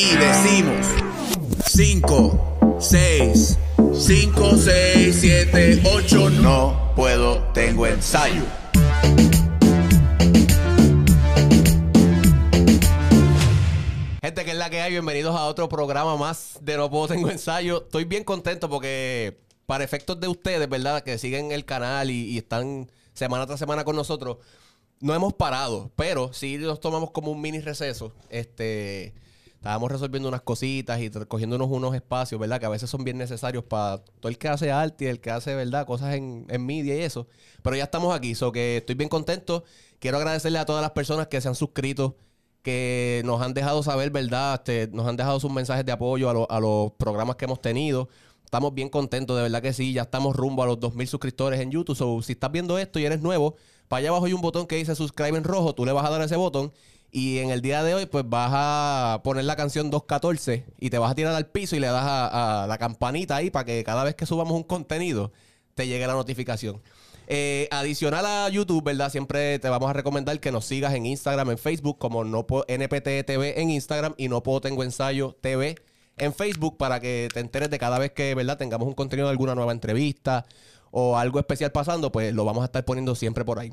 y decimos 5, 6, 5, 6, 7, 8, no puedo, tengo ensayo. Gente, que es la que hay, bienvenidos a otro programa más de No Puedo Tengo Ensayo. Estoy bien contento porque para efectos de ustedes, ¿verdad? Que siguen el canal y, y están semana tras semana con nosotros, no hemos parado, pero sí nos tomamos como un mini receso. Este, estábamos resolviendo unas cositas y cogiéndonos unos espacios, ¿verdad? Que a veces son bien necesarios para todo el que hace arte y el que hace, ¿verdad? Cosas en, en media y eso. Pero ya estamos aquí, so que estoy bien contento. Quiero agradecerle a todas las personas que se han suscrito, que nos han dejado saber, ¿verdad? Este, nos han dejado sus mensajes de apoyo a, a los programas que hemos tenido. Estamos bien contentos, de verdad que sí. Ya estamos rumbo a los 2.000 suscriptores en YouTube. So, si estás viendo esto y eres nuevo, para allá abajo hay un botón que dice subscribe en rojo. Tú le vas a dar ese botón. Y en el día de hoy, pues vas a poner la canción 214 y te vas a tirar al piso y le das a, la campanita ahí para que cada vez que subamos un contenido te llegue la notificación. Eh, adicional a YouTube, ¿verdad? Siempre te vamos a recomendar que nos sigas en Instagram, en Facebook, como no NPT TV en Instagram y no puedo tengo ensayo TV en Facebook para que te enteres de cada vez que, ¿verdad? Tengamos un contenido de alguna nueva entrevista o algo especial pasando, pues lo vamos a estar poniendo siempre por ahí.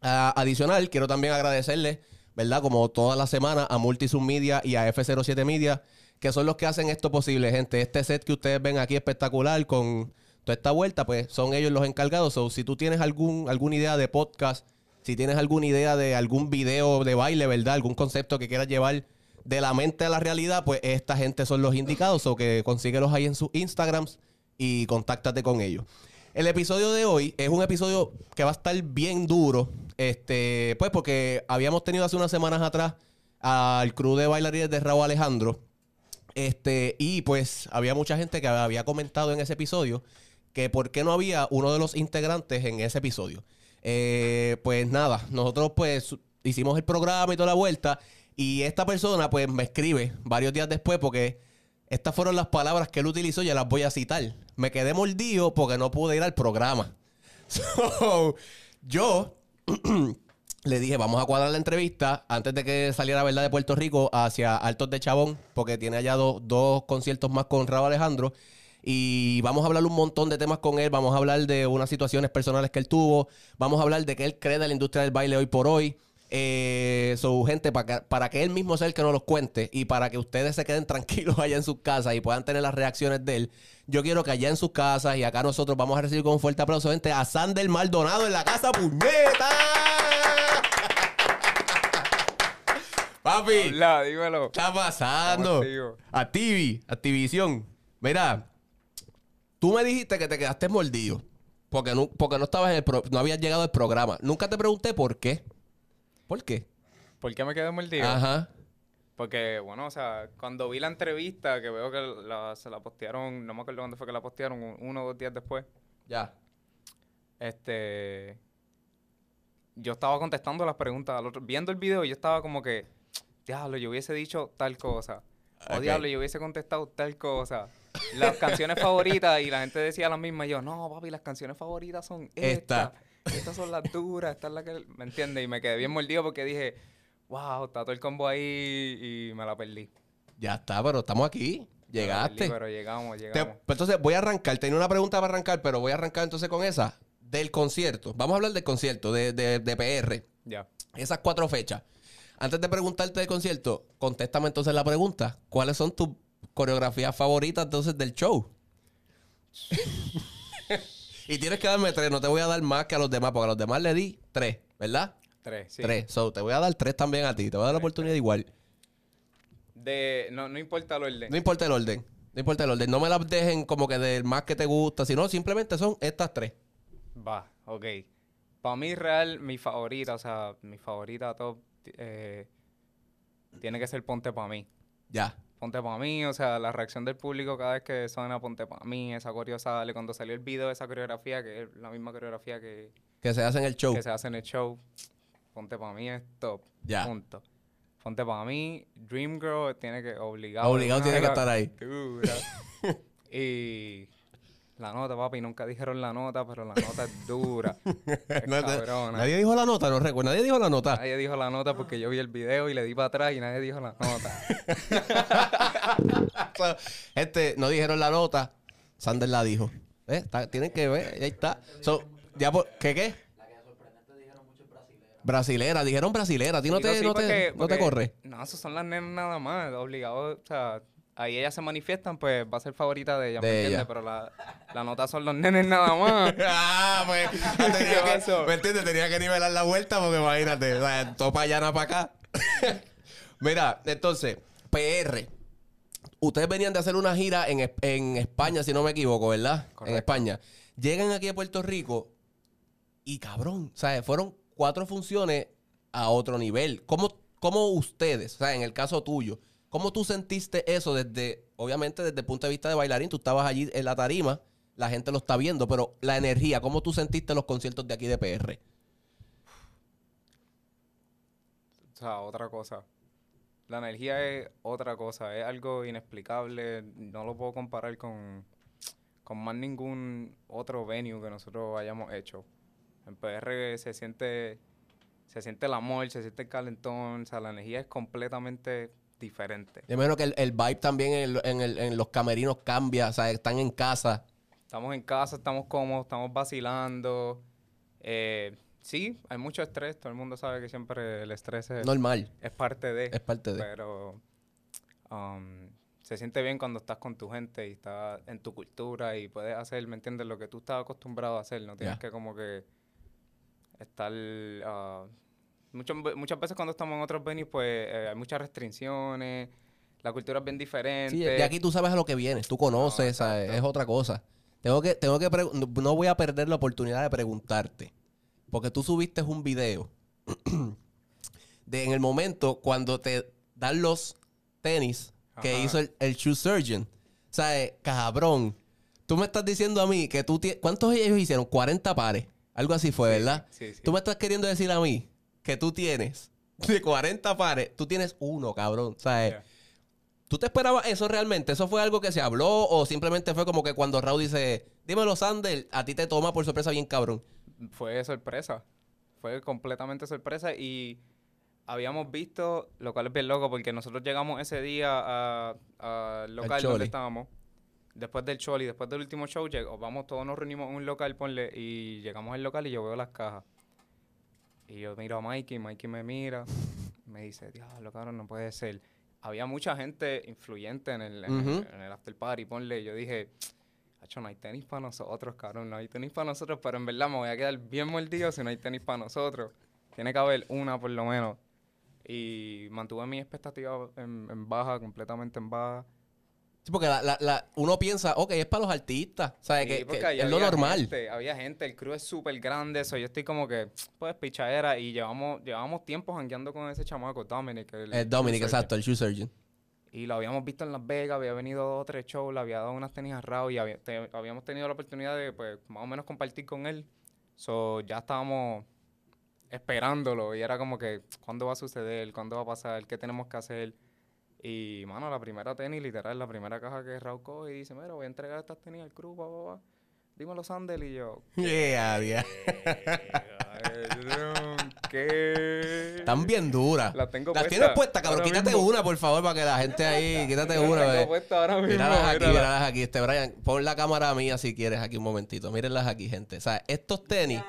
Ah, adicional, quiero también agradecerle, ¿verdad? Como toda la semana a Multisum Media y a F07 Media, que son los que hacen esto posible, gente. Este set que ustedes ven aquí espectacular con toda esta vuelta, pues son ellos los encargados. So, si tú tienes algún, alguna idea de podcast, si tienes alguna idea de algún video de baile, ¿verdad? Algún concepto que quieras llevar de la mente a la realidad, pues esta gente son los indicados. O que consíguelos ahí en sus Instagrams y contáctate con ellos. El episodio de hoy es un episodio que va a estar bien duro. Este, pues porque habíamos tenido hace unas semanas atrás al crew de bailarines de Raúl Alejandro. Este, y pues había mucha gente que había comentado en ese episodio que por qué no había uno de los integrantes en ese episodio. Eh, pues nada, nosotros pues hicimos el programa y toda la vuelta y esta persona pues me escribe varios días después porque estas fueron las palabras que él utilizó y ya las voy a citar. Me quedé mordido porque no pude ir al programa. So, yo le dije, vamos a cuadrar la entrevista antes de que saliera verdad de Puerto Rico hacia Altos de Chabón, porque tiene allá do- dos conciertos más con Raúl Alejandro. Y vamos a hablar un montón de temas con él. Vamos a hablar de unas situaciones personales que él tuvo. Vamos a hablar de qué él cree de la industria del baile hoy por hoy. Eh, so, gente, para que, para que él mismo sea el que nos los cuente y para que ustedes se queden tranquilos allá en sus casas y puedan tener las reacciones de él, yo quiero que allá en sus casas y acá nosotros vamos a recibir con un fuerte aplauso, gente, a Sander Maldonado en la casa, puñeta. Papi, Hola, dímelo. ¿qué está pasando? Activi, Activisión. Mira, tú me dijiste que te quedaste mordido porque no, porque no estabas en el pro- no habías llegado al programa. Nunca te pregunté por qué. ¿Por qué? ¿Por qué me quedé mordido? Ajá. Porque, bueno, o sea, cuando vi la entrevista, que veo que la- se la postearon, no me acuerdo dónde fue que la postearon, un- uno o dos días después, Ya. este... Yo estaba contestando las preguntas al otro, viendo el video, yo estaba como que, diablo, yo hubiese dicho tal cosa. O Ok. diablo, yo hubiese contestado tal cosa. Las canciones favoritas, y la gente decía las mismas, y yo, no, papi, las canciones favoritas son Esta. Estas. Son las duras, esta es la que... ¿Me entiendes? Y me quedé bien mordido porque dije, wow, está todo el combo ahí y me la perdí. Ya está, pero estamos aquí. La perdí, Llegaste. pero llegamos, llegamos. pues entonces voy a arrancar. Tenía una pregunta para arrancar, pero voy a arrancar entonces con esa. Del concierto. Vamos a hablar del concierto de, de, de PR. Ya. Esas cuatro fechas. Antes de preguntarte del concierto, contéstame entonces la pregunta. ¿Cuáles son tus coreografías favoritas entonces del show? y tienes que darme tres. No te voy a dar más que a los demás, porque a los demás le di tres, ¿verdad? Tres, sí. Tres. So, te voy a dar tres también a ti. Te voy a dar la oportunidad igual. De, no, no importa el orden. No importa el orden. No importa el orden. No me las dejen como que del más que te gusta, sino simplemente son estas tres. Va, ok. Para mí, real, mi favorita, o sea, mi favorita top, eh, tiene que ser Ponte Pa' mí. Ya. Ponte Pa' mí, o sea, la reacción del público cada vez que suena Ponte Pa' mí, esa coreo sale. Cuando salió el video de esa coreografía, que es la misma coreografía que, Que se hace en el show. que se hace en el show, Ponte Pa' mí es top. Ya. Punto. Ponte Pa' mí, Dream Girl tiene que, obligado. Obligado tiene que estar ahí. y La nota, papi, nunca dijeron la nota, pero la nota es dura. Es cabrona. nadie dijo la nota, no recuerdo. Nadie dijo la nota. Nadie dijo la nota porque yo vi el video y le di para atrás y nadie dijo la nota. Este, no dijeron la nota. Sander la dijo. ¿Eh? Está- tienen que ver, ahí está. So, ya por- ¿Qué qué? Brasilera, dijeron brasilera. ¿A ti no te, sí, no te, porque- no te corre? No, eso son las nenas nada más, obligado, o sea, ahí ellas se manifiestan, pues va a ser favorita de ella, De ¿me entiendes? ella. Pero la, la nota son los nenes nada más. ah, pues. ¿Qué Tenía que? ¿Me entiendes? Tenía que nivelar la vuelta porque imagínate. O sea, todo para allá, para acá. Mira, entonces, PR. Ustedes venían de hacer una gira en, en España, si no me equivoco, ¿verdad? En. España. Llegan aquí a Puerto Rico y cabrón, ¿sabes? Fueron cuatro funciones a otro nivel. ¿Cómo, cómo ustedes, o sea, en el caso tuyo, cómo tú sentiste eso desde, obviamente desde el punto de vista de bailarín, tú estabas allí en la tarima, la gente lo está viendo, pero la energía, ¿cómo tú sentiste los conciertos de aquí de PR? O sea, otra cosa. La energía es otra cosa, es algo inexplicable, no lo puedo comparar con, con más ningún otro venue que nosotros hayamos hecho. En PR se siente, se siente el amor, se siente el calentón, o sea, la energía es completamente diferente. Yo imagino que el, el vibe también en, el- en el- en los camerinos cambia, o sea, están en casa. Estamos en casa, estamos cómodos, estamos vacilando. Eh, sí, hay mucho estrés, todo el mundo sabe que siempre el estrés es, Normal, es parte de... es parte de... Pero um, se siente bien cuando estas con tu gente y estás en tu cultura y puedes hacer, ¿me entiendes? Lo que tú estás acostumbrado a hacer. No tienes que como que estar... ah, muchas ve- muchas veces cuando estamos en otros venues, pues eh, hay muchas restricciones, la cultura es bien diferente. Sí, de aquí tú sabes a lo que vienes, tú conoces, es otra cosa. Tengo que, tengo que no- voy a perder la oportunidad de preguntarte, porque tú subiste un video de en el momento cuando te dan los tenis que Ajá. hizo el, el shoe surgeon. ¿Sabes? Cabrón. Tú me estás diciendo a mí que tú tienes... ¿Cuántos ellos hicieron? 40 pares. Algo así fue, ¿verdad? Sí, sí. Tú me estás queriendo decir a mí que tú tienes de 40 pares, tú tienes uno, cabrón. ¿Sabes? Yeah. ¿Tú te esperabas eso realmente? ¿Eso fue algo que se habló o simplemente fue como que cuando Raúl dice, dímelo, Sander, a ti te toma por sorpresa bien cabrón? fue sorpresa. Fue completamente sorpresa y habíamos visto, lo cual es bien loco porque nosotros llegamos ese día a- al local donde estábamos. Después del show y después del último show, llegó- vamos, todos nos reunimos en un local, ponle, y llegamos al local y yo veo las cajas. Y yo miro a Mikey, Mikey me mira, me dice, diablo, cabrón, no puede ser. Había mucha gente influyente en el, en, el- Ujú. en el after party, ponle, y yo dije, Hacho, no hay tenis para nosotros, cabrón, no hay tenis para nosotros, pero en verdad me voy a quedar bien mordido si no hay tenis para nosotros. Tiene que haber una por lo menos. Y mantuve mi expectativa en, en baja, completamente en baja. Sí, porque la- la- la- uno piensa, ok, es para los artistas, ¿sabes? Sí, que, es lo normal. Gente, había gente, el crew es súper grande, eso yo estoy como que, pues, pichadera, y llevamos, llevamos tiempo jangueando con ese chamaco, Dominic. El, Dominic, el surgeon. exacto, el shoe surgeon. Y lo habíamos visto en Las Vegas, había venido dos o tres shows, le había dado unas tenis a Raúl y había- te- habíamos tenido la oportunidad de, pues, más o menos compartir con él. So, ya estábamos esperándolo y era como que, ¿cuándo va a suceder? ¿Cuándo va a pasar? ¿Qué tenemos que hacer? Y, mano, la primera tenis, literal, la primera caja que Raúl coge y dice, mira, voy a entregar estas tenis al crew, pa, pa, pa. Dímelo, Sandel, y yo, Yeah, yeah. ¿qué? Están bien duras. Las tengo Las tienes puestas, cabrón. ahora Quítate mismo. una, por favor, para que la gente ahí, quítate Las una. tengo ve. puestas ahora mismo, Míralas aquí, mírala. míralas aquí. Este, Brian, pon la cámara mía si quieres aquí un momentito. Mírenlas aquí, gente. O sea, estos tenis,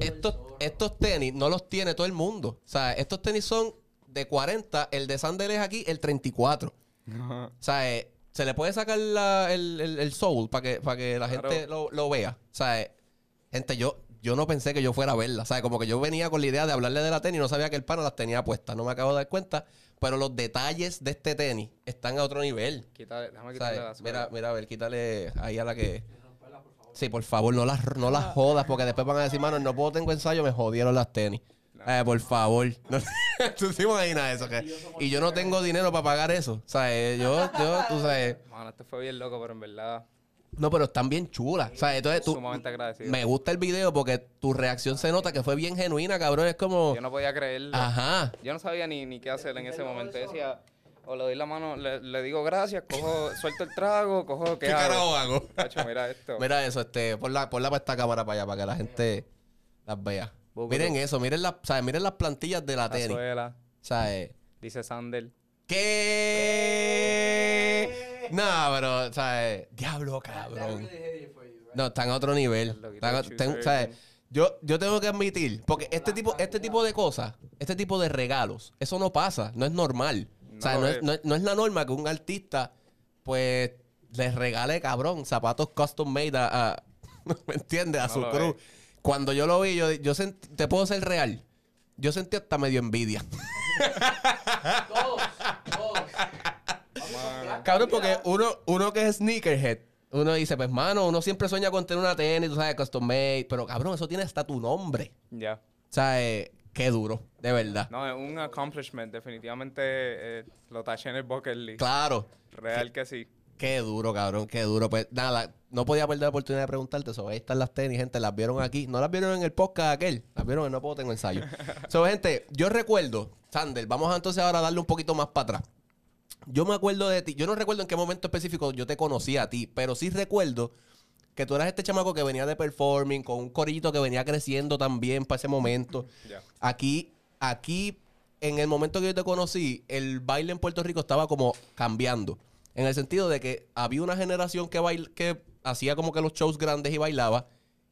estos, estos tenis no los tiene todo el mundo. O sea, estos tenis son de 40, el de Sandel es aquí el 34. Ajá. O sea, eh, se le puede sacar la- el, el, el soul para que, para que la Claro. gente lo, lo vea. O sea, eh, gente, yo, yo no pensé que yo fuera a verla. O sea, como que yo venía con la idea de hablarle de la tenis y no sabía que el pana las tenía puestas. No me acabo de dar cuenta. Pero los detalles de este tenis están a otro nivel. Quítale, déjame quitarle sea, la mira, mira, a ver, quítale ahí a la que... Sí, por favor, no las, no las jodas porque después van a decir, mano, no puedo, tengo ensayo, me jodieron las tenis. Eh, por favor. No, tú sí imaginas eso. que- y yo no tengo dinero para pagar eso. O sea, eh, yo, yo, tú sabes... Mano, este fue bien loco, pero en verdad, No, pero están bien chulas. O sea, entonces tú... sumamente agradecido. Me gusta el video porque tu reacción se nota que fue bien genuina, cabrón. Es como... Yo no podía creerlo. Ajá. Yo no sabía ni, ni qué hacer en ese momento. Yo decía, O le doy la mano, le, le digo gracias, cojo, suelto el trago, cojo, ¿qué, ¿Qué hago? carajo hago? Mira esto. Mira eso, este, ponla, ponla para esta cámara para allá, para que la gente las vea. Miren eso, miren, las, ¿sabes? miren las plantillas de la La tenis. suela, ¿Sabes? dice Sandel. ¿Qué? No, pero, ¿sabes? Diablo, cabrón. No, están a otro nivel. Everything. Yo, yo tengo que admitir, porque este tipo, este tipo de cosas, este tipo de regalos, eso no pasa, no es normal. o sea, No no es, no es- no es la norma que un artista, pues, les regale, cabrón, zapatos custom made a, a- ¿me entiendes? A No su crew. es. Cuando yo lo vi, yo, yo sent- te puedo ser real. Yo sentí hasta medio envidia. Todos, todos. Cabrón, porque uno, uno que es sneakerhead, uno dice, pues, mano, uno siempre sueña con tener una tenis, tú sabes, custom made, pero cabrón, eso tiene hasta tu nombre. Ya. O sea, eh, qué duro, de verdad. No, es un accomplishment. Definitivamente eh, lo taché en el bucket list. Claro, Real que sí. Qué duro, cabrón, qué duro. Pues nada, no podía perder la oportunidad de preguntarte eso. Ahí están las tenis, gente, las vieron aquí. No las vieron en el podcast aquel, las vieron en No Puedo Tengo Ensayo. so, gente, yo recuerdo, Sander, vamos a entonces ahora a darle un poquito más para atrás. Yo me acuerdo de ti, yo no recuerdo en qué momento específico yo te conocí a ti, pero sí recuerdo que tú eras este chamaco que venía de performing, con un corillito que venía creciendo también para ese momento. Aquí, aquí, en el momento que yo te conocí, el baile en Puerto Rico estaba como cambiando. En el sentido de que había una generación que, bail- que hacía como que los shows grandes y bailaba.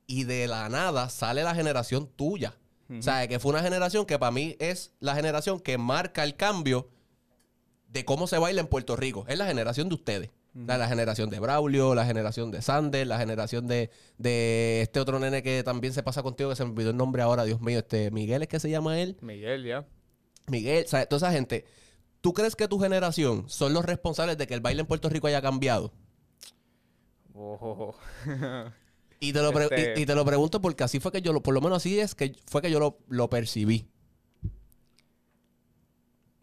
Y de la nada sale la generación tuya. O sea, que fue una generación que para mí es la generación que marca el cambio de cómo se baila en Puerto Rico. Es la generación de ustedes. La generación de Braulio, la generación de Sander, la generación de, de este otro nene que también se pasa contigo, que se me olvidó el nombre ahora, Dios mío, este Miguel es que se llama él. Miguel, ya. Miguel, o sea, toda esa gente. ¿Tú crees que tu generación son los responsables de que el baile en Puerto Rico haya cambiado? Y te lo, Este- y, y te lo pregunto porque así fue que yo, lo, por lo menos así es que fue que yo lo, lo percibí.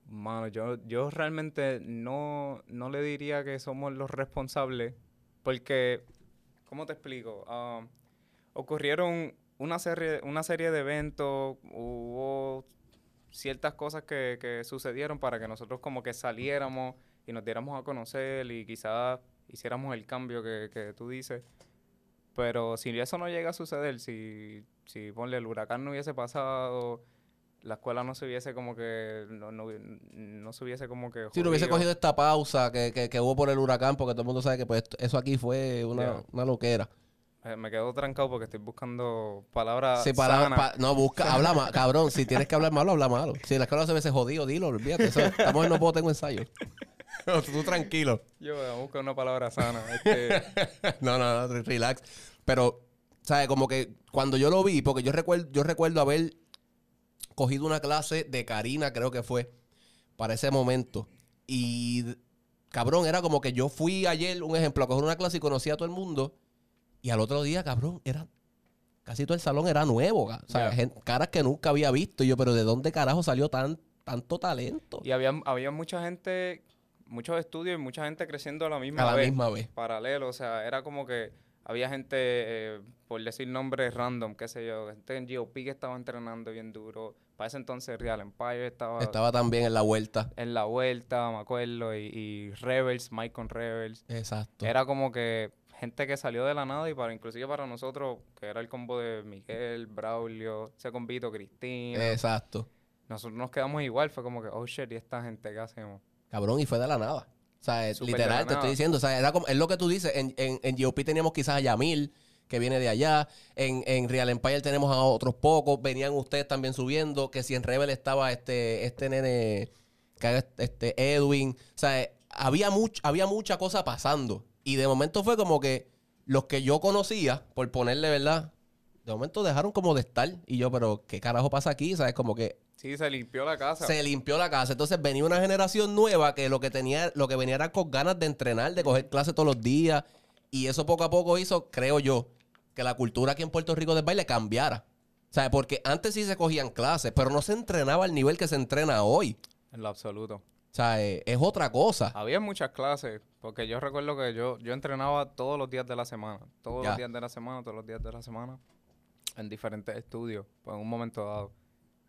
Mano, yo, yo realmente no, no le diría que somos los responsables, porque, ¿cómo te explico? Ah, ocurrieron una serie, una serie de eventos, hubo ciertas cosas que, que sucedieron para que nosotros como que saliéramos y nos diéramos a conocer y quizás hiciéramos el cambio que, que tú dices. Pero si eso no llega a suceder, si, si ponle el huracán no hubiese pasado, la escuela no se hubiese como que, no, no, no se hubiese como que... Si no hubiese cogido esta pausa que, que, que hubo por el huracán, porque todo el mundo sabe que pues, eso aquí fue una, una loquera. Eh, Me quedo trancado porque estoy buscando palabras Sí, pa- no, busca, habla más, cabrón. Si tienes que hablar malo, habla malo. Si la escuela se ve jodido, dilo, olvídate. Eso, estamos en no puedo, tengo ensayo. Tú tranquilo. Yo voy a buscar una palabra sana. Este, no, no, no, relax. Pero, ¿sabes? Como que cuando yo lo vi, porque yo recuerdo, yo recuerdo haber cogido una clase de Karina, creo que fue, para ese momento. Y, cabrón, era como que yo fui ayer, un ejemplo, a coger una clase y conocí a todo el mundo. Y al otro día, cabrón, era... Casi todo el salón era nuevo, o sea, caras que nunca había visto. Y yo, pero ¿de dónde carajo salió tan, tanto talento? y había, había mucha gente, muchos estudios y mucha gente creciendo a la misma A la vez. misma vez. Paralelo, o sea, era como que había gente, eh, por decir nombres random, qué sé yo, gente en GOP que estaba entrenando bien duro. Para ese entonces Real Empire estaba, Estaba también en la vuelta. en la vuelta, me acuerdo, y, y Rebels, Mike con Rebels. Exacto. Era como que gente que salió de la nada y para inclusive para nosotros, que era el combo de Miguel, Braulio, ese combito, Cristina. Exacto. Nosotros nos quedamos igual, fue como que, oh shit, ¿y esta gente qué hacemos? Cabrón, y fue de la nada. O sea, es- de literal, te estoy diciendo. O sea, era como, es lo que tú dices. En, en, en GOP teníamos quizás a Yamil, que viene de allá. En, en Real Empire tenemos a otros pocos. Venían ustedes también subiendo. Que si en Rebel estaba este, este nene, que era este Edwin. O sea, había, much, había mucha cosa pasando. Y de momento fue como que los que yo conocía, por ponerle, ¿verdad? De momento dejaron como de estar. Y yo, pero ¿qué carajo pasa aquí? ¿Sabes? Como que Sí, se limpió la casa. se limpió la casa. Entonces venía una generación nueva que lo que tenía, lo que venía era con ganas de entrenar, de coger clases todos los días. Y eso poco a poco hizo, creo yo, que la cultura aquí en Puerto Rico del baile cambiara. O sea, porque antes sí se cogían clases, pero no se entrenaba al nivel que se entrena hoy. En lo absoluto. O sea, eh, es otra cosa. Había muchas clases, porque yo recuerdo que yo, yo entrenaba todos los días de la semana. Todos Ya. los días de la semana, todos los días de la semana. En diferentes estudios, pues en un momento dado.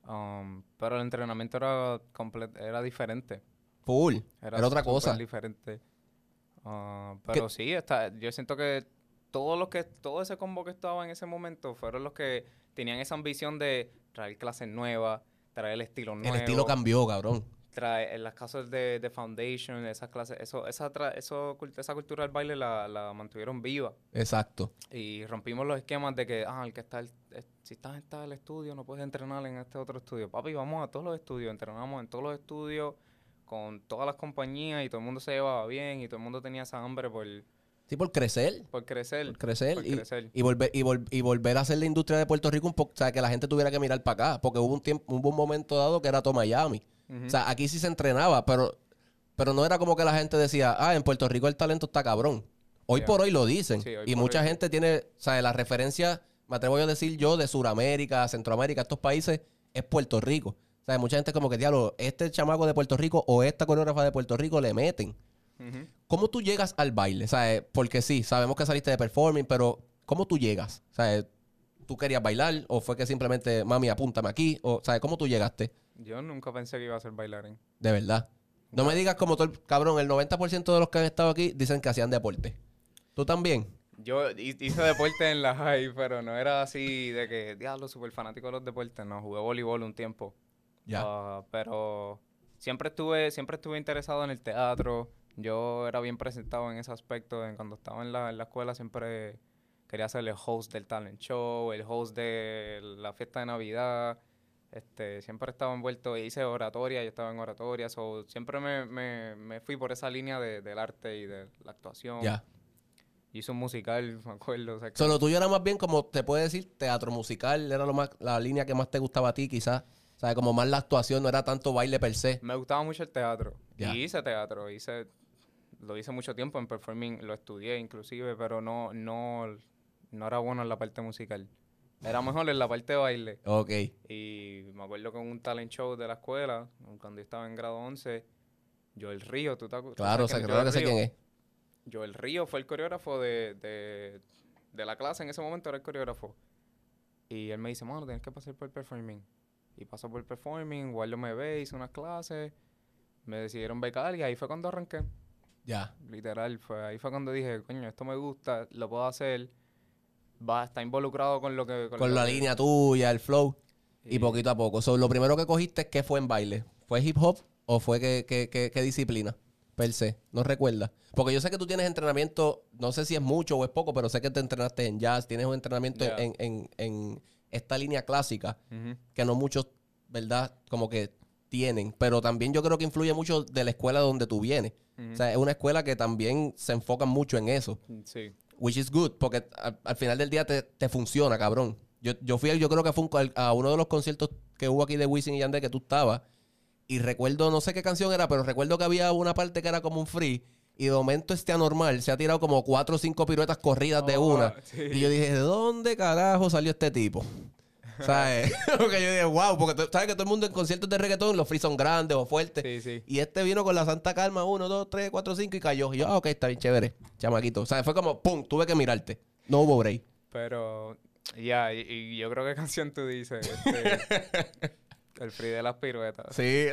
Um, pero el entrenamiento era, era diferente. Full. Era, otra súper cosa. diferente. Ah, pero sí, está, yo siento que todos los que, todo ese combo que estaba en ese momento fueron los que tenían esa ambición de traer clases nuevas, traer el estilo nuevo. El estilo cambió, cabrón. Trae- en las clases de, de Foundation, esas clases, eso, esa, tra- eso, esa cultura del baile la, la mantuvieron viva. Exacto. Y rompimos los esquemas de que, ah, el que está, el- eh, si estás en tal estudio, no puedes entrenar en este otro estudio. Papi, vamos a todos los estudios, entrenamos en todos los estudios, con todas las compañías, y todo el mundo se llevaba bien, y todo el mundo tenía esa hambre por, Sí, por crecer. por crecer. Por crecer. por y, crecer. y volver, y, vol- y volver a hacer la industria de Puerto Rico un poco. O sea, que la gente tuviera que mirar para acá. Porque hubo un tiempo, hubo un momento dado que era todo Miami. O sea, aquí sí se entrenaba, pero, pero no era como que la gente decía, ah, en Puerto Rico el talento está cabrón. Hoy por hoy lo dicen. Sí, hoy y mucha hoy. gente tiene, o sea, la referencia, me atrevo yo a decir yo, de Sudamérica, Centroamérica, estos países, es Puerto Rico. O sea, mucha gente como que, diablo, este chamaco de Puerto Rico o esta coreógrafa de Puerto Rico le meten. ¿Cómo tú llegas al baile? Sea, eh, porque sí, sabemos que saliste de performing, pero ¿cómo tú llegas? Sea, eh, ¿tú querías bailar o fue que simplemente, mami, apúntame aquí? O, sea, ¿cómo tú llegaste? Yo nunca pensé que iba a ser bailarín. De verdad. No me digas como todo el cabrón, el 90% de los que han estado aquí dicen que hacían deporte. ¿Tú también? Yo hi- hice deporte en la high, pero no era así de que, diablo, súper fanático de los deportes. No, jugué voleibol un tiempo. Ya. Ah, pero siempre estuve, siempre estuve interesado en el teatro. Yo era bien presentado en ese aspecto. En cuando estaba en la, en la escuela siempre quería ser el host del talent show, el host de la fiesta de Navidad. Este, siempre estaba envuelto, hice oratoria, yo estaba en oratoria, so, siempre me, me, me fui por esa línea de- del arte y de la actuación. Ya. Hice un musical, me acuerdo. o sea, tuyo era más bien como, te puede decir, teatro musical, era lo más, la línea que más te gustaba a ti quizás. O sea, como más la actuación, no era tanto baile per se. Me gustaba mucho el teatro. Ya. Y hice teatro, hice, lo hice mucho tiempo en performing, lo estudié inclusive, pero no, no, no era bueno en la parte musical. Era mejor en la parte de baile. Ok. Y me acuerdo que en un talent show de la escuela, cuando yo estaba en grado 11, Joel Río, ¿tú te acuerdas? Claro, o sea, claro que sé quién es. Joel Río fue el coreógrafo de, de, de la clase, en ese momento era el coreógrafo. Y él me dice, mano, tienes que pasar por el performing. Y pasó por el performing, Waldo me ve, hice unas clases, me decidieron becar y ahí fue cuando arranqué. Ya. Literal, fue, ahí fue cuando dije, coño, esto me gusta, lo puedo hacer. Va, está involucrado con lo que... Con la línea tuya, el flow. Y Y- poquito a poco. So, lo primero que cogiste, ¿qué fue en baile? ¿Fue hip hop o fue qué, qué- qué- qué disciplina? Per se. ¿No recuerdas? Porque yo sé que tú tienes entrenamiento, no sé si es mucho o es poco, pero sé que te entrenaste en jazz, tienes un entrenamiento en, en- en esta línea clásica que no muchos, ¿verdad? Como que tienen. Pero también yo creo que influye mucho de la escuela donde tú vienes. O sea, es una escuela que también se enfoca mucho en eso. Sí. Which is good, porque al, al final del día te, te funciona, cabrón. Yo, yo fui, yo creo que fue un a uno de los conciertos que hubo aquí de Wisin y Yandel que tú estabas. Y recuerdo, no sé qué canción era, pero recuerdo que había una parte que era como un free. Y de momento este anormal se ha tirado como cuatro o cinco piruetas corridas de Oh, una. sí. Y yo dije, ¿de dónde carajo salió este tipo? ¿Sabes? porque yo dije, wow, porque sabes que todo el mundo en conciertos de reggaetón, los free son grandes o fuertes. Sí, sí. Y este vino con la santa calma, uno, dos, tres, cuatro, cinco, y cayó. Y yo, ah, ok, está bien chévere, chamaquito. O sea, fue como, pum, tuve que mirarte. No hubo break. Pero, ya, y, y yo creo que canción tú dices. este, el free de las piruetas. Sí.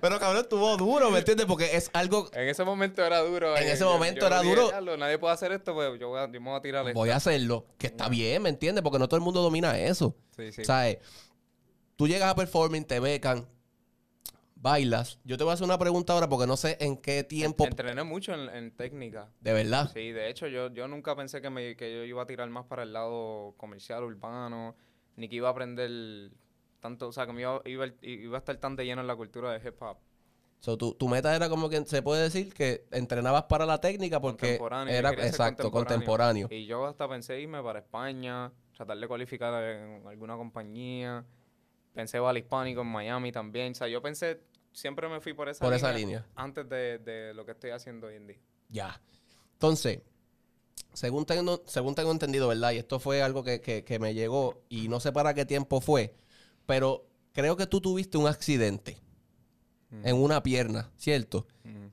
Pero cabrón, estuvo duro, ¿me entiendes? Porque es algo. En ese momento era duro. En eh, ese yo- momento yo era dije, duro. "Diablo, nadie puede hacer esto, pues yo voy a, yo me voy a tirar esto. Voy a hacerlo. Que está bien, ¿me entiendes? Porque no todo el mundo domina eso. Sí, sí. ¿Sabes? Tú llegas a performing, te becan, bailas. Yo te voy a hacer una pregunta ahora porque no sé en qué tiempo. Entrené mucho en, en técnica. De verdad. Sí, de hecho, yo, yo nunca pensé que, me, que yo iba a tirar más para el lado comercial, urbano, ni que iba a aprender tanto, o sea, que me iba, iba, iba a estar tan de lleno en la cultura de hip hop. So, tu, tu meta era como que se puede decir que entrenabas para la técnica porque era exacto, contemporáneo. Y yo hasta pensé irme para España, tratar de cualificar en alguna compañía. Pensé Vale Hispánico en Miami también. O sea, yo pensé, siempre me fui por esa Por línea. esa línea. Antes de, de lo que estoy haciendo hoy en día. Ya. Entonces, según tengo, según tengo entendido, ¿verdad? Y esto fue algo que, que- que me llegó y no sé para qué tiempo fue, pero creo que tú tuviste un accidente en una pierna, ¿cierto? Ujú.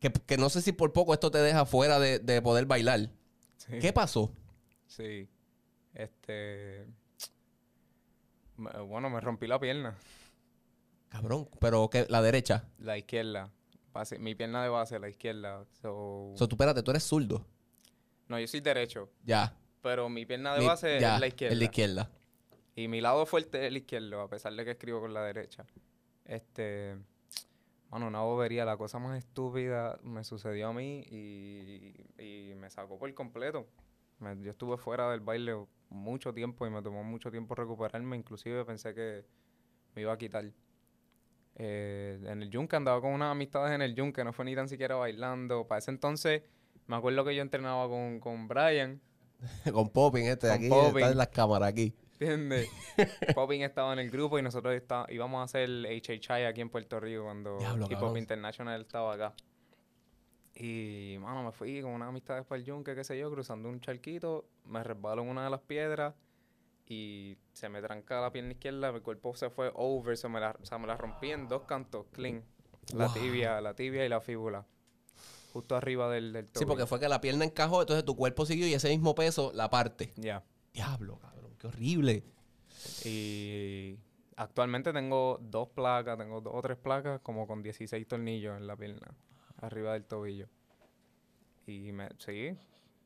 Que, que no sé si por poco esto te deja fuera de, de poder bailar. Sí. ¿Qué pasó? Sí. Este. Bueno, me rompí la pierna. Cabrón, pero que la derecha. La izquierda. Base- mi pierna de base, la izquierda. So- O sea, tú espérate, tú eres zurdo. no, yo soy derecho. Ya. Pero mi pierna de Mi- base ya, es la izquierda. Es la izquierda. Y mi lado fuerte es el izquierdo, a pesar de que escribo con la derecha. Este. Bueno, una bobería, la cosa más estúpida me sucedió a mí y, y me sacó por completo. Me- yo estuve fuera del baile mucho tiempo y me tomó mucho tiempo recuperarme. Inclusive pensé que me iba a quitar. Eh, en el yunque andaba con unas amistades en el yunque, no fue ni tan siquiera bailando. Para ese entonces, me acuerdo que yo entrenaba con, con Brian. Con Popping este de aquí. Popping. Está en las cámaras aquí. ¿Entiendes? Popping estaba en el grupo y nosotros está- íbamos a hacer HHI aquí en Puerto Rico cuando Diablo, Hip Hop. International estaba acá. Y, mano, me fui con una amistad para el yunque, qué sé yo, cruzando un charquito, me resbalo en una de las piedras y se me tranca la pierna izquierda, mi cuerpo se fue over, se me la, o sea, me la rompí en dos cantos, clean. La Wow. tibia, la tibia y la fíbula. Justo arriba del, del Sí, porque fue que la pierna encajó, entonces tu cuerpo siguió y ese mismo peso la parte. Ya. Diablo, cabrón, qué horrible. Y actualmente tengo dos placas, tengo dos o tres placas como con 16 tornillos en la pierna, arriba del tobillo. Y me, sí,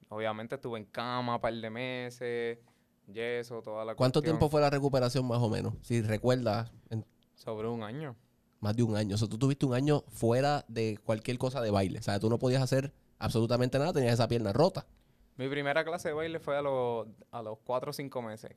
obviamente estuve en cama un par de meses, yeso, toda la ¿Cuánto cuestión. tiempo fue la recuperación más o menos? Si recuerdas, en Sobre un año. más de un año. O sea, tú tuviste un año fuera de cualquier cosa de baile. O sea, tú no podías hacer absolutamente nada, tenías esa pierna rota. Mi primera clase de baile fue a los, a los 4 o 5 meses.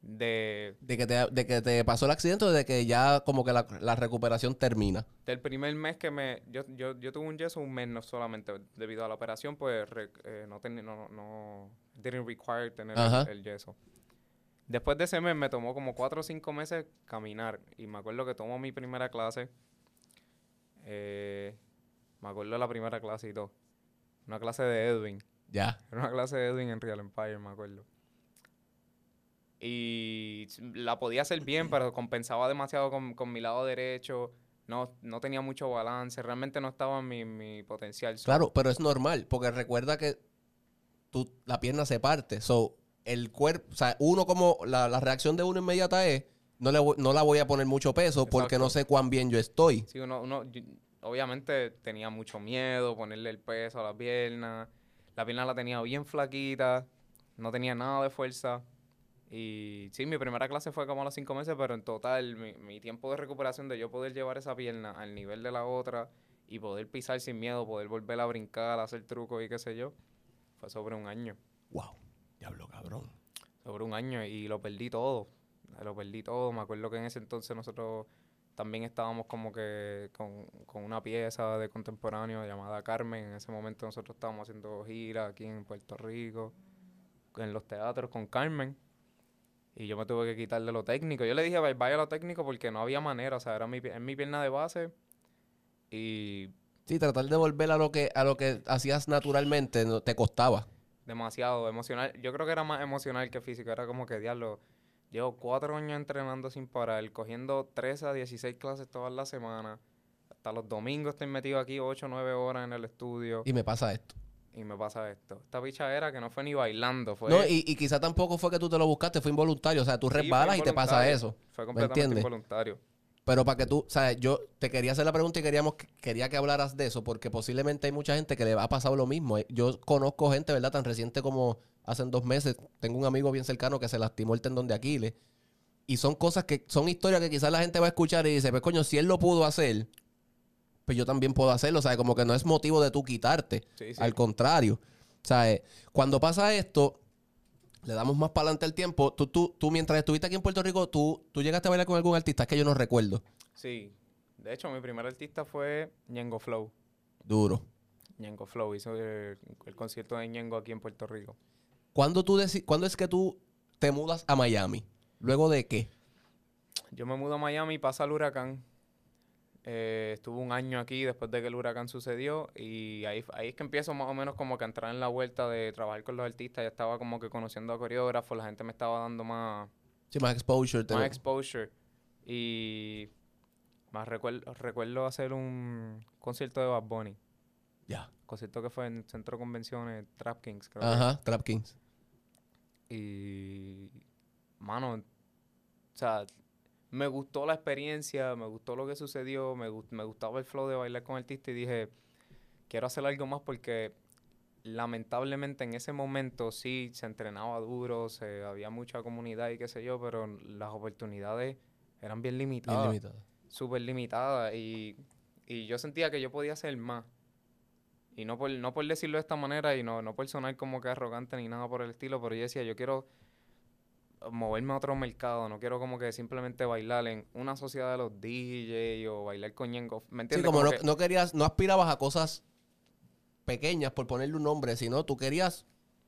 De, De que te, de que te pasó el accidente o de que ya como que la, la recuperación termina. del primer mes que me... Yo, yo, yo tuve un yeso un mes no solamente. Debido a la operación, pues re- eh, no. No, no, didn't require tener el, el yeso. Después de ese mes me tomó como cuatro o cinco meses caminar. Y me acuerdo que tomo mi primera clase. eh, me acuerdo de la primera clase y todo. Una clase de Edwin. Ya. Era una clase de Edwin en Real Empire, me acuerdo. Y la podía hacer bien, pero compensaba demasiado con, con mi lado derecho. No, no tenía mucho balance. Realmente no estaba en mi, mi potencial. Claro, pero es normal, porque recuerda que tú, la pierna se parte. So, el cuerpo, o sea, uno como, la, la reacción de uno inmediata es, no, le, no la voy a poner mucho peso porque Exacto. no sé cuán bien yo estoy. Sí, uno, uno, yo- obviamente tenía mucho miedo ponerle el peso a la pierna. La pierna la tenía bien flaquita. No tenía nada de fuerza. Y sí, mi primera clase fue como a los cinco meses, pero en total, mi, mi tiempo de recuperación de yo poder llevar esa pierna al nivel de la otra y poder pisar sin miedo, poder volver a brincar, hacer trucos y qué sé yo, fue sobre un año. Wow, diablo cabrón. Sobre un año y lo perdí todo. Lo perdí todo. Me acuerdo que en ese entonces nosotros también estábamos como que con, con una pieza de contemporáneo llamada Carmen. En ese momento nosotros estábamos haciendo giras aquí en Puerto Rico, en los teatros con Carmen. Y yo me tuve que quitarle lo técnico. Yo le dije bye bye a lo técnico porque no había manera. O sea, era mi, es mi pierna de base. Y Sí, tratar de volver a lo que, a lo que hacías naturalmente no, te costaba. demasiado emocional. Yo creo que era más emocional que físico. Era como que, diablo, llevo cuatro años entrenando sin parar, cogiendo 13 a 16 clases todas las semanas. Hasta los domingos estoy metido aquí 8 o 9 horas en el estudio Y me pasa esto. y me pasa esto. Esta bicha era que no fue ni bailando, fue... No, y, y quizá tampoco fue que tú te lo buscaste, fue involuntario. O sea, tú Sí, resbalas y te pasa eso. Fue ¿Me completamente entiendes? involuntario. Pero para que tú, o sea, yo te quería hacer la pregunta y queríamos, quería que hablaras de eso, porque posiblemente hay mucha gente que le ha pasado lo mismo. Eh, Yo conozco gente, ¿verdad? Tan reciente como hace dos meses. Tengo un amigo bien cercano que se lastimó el tendón de Aquiles. Y son cosas que, son historias que quizás la gente va a escuchar y dice, pues coño, si él lo pudo hacer, pues yo también puedo hacerlo. O sea, como que no es motivo de tú quitarte. Sí, sí. Al contrario. O sea, eh, cuando pasa esto, le damos más para adelante el tiempo. Tú, tú, tú, mientras estuviste aquí en Puerto Rico, tú, tú llegaste a bailar con algún artista Es que yo no recuerdo. Sí. De hecho, mi primer artista fue Ñengo Flow. Duro. Ñengo Flow hizo el, el concierto de Ñengo aquí en Puerto Rico. ¿Cuándo, tú ¿Cuándo es que tú te mudas a Miami? ¿Luego de qué? Yo me mudo a Miami, pasa el huracán. Eh, estuve un año aquí después de que el huracán sucedió y ahí, ahí es que empiezo más o menos como que a entrar en la vuelta de trabajar con los artistas. Ya estaba como que conociendo a coreógrafos, la gente me estaba dando más, Sí, más exposure. más exposure. Y más recuerdo, recuerdo hacer un concierto de Bad Bunny. Ya. Concierto que fue en el Centro de Convenciones Trap Kings, creo. Ajá, Trap Kings. Y, mano, o sea, me gustó la experiencia, me gustó lo que sucedió, me, gus- me gustaba el flow de bailar con artistas y dije, quiero hacer algo más porque lamentablemente en ese momento sí se entrenaba duro, se, había mucha comunidad y qué sé yo, pero las oportunidades eran bien limitadas Bien limitado. súper limitada y, y yo sentía que yo podía hacer más. Y no por, no por decirlo de esta manera y no, no por sonar como que arrogante ni nada por el estilo, pero yo decía, yo quiero moverme a otro mercado, no quiero como que simplemente bailar en una sociedad de los DJ o bailar con Ñengo. ¿Me Sí, entiendes? como no, que- no querías, no aspirabas a cosas pequeñas por ponerle un nombre, sino tú querías,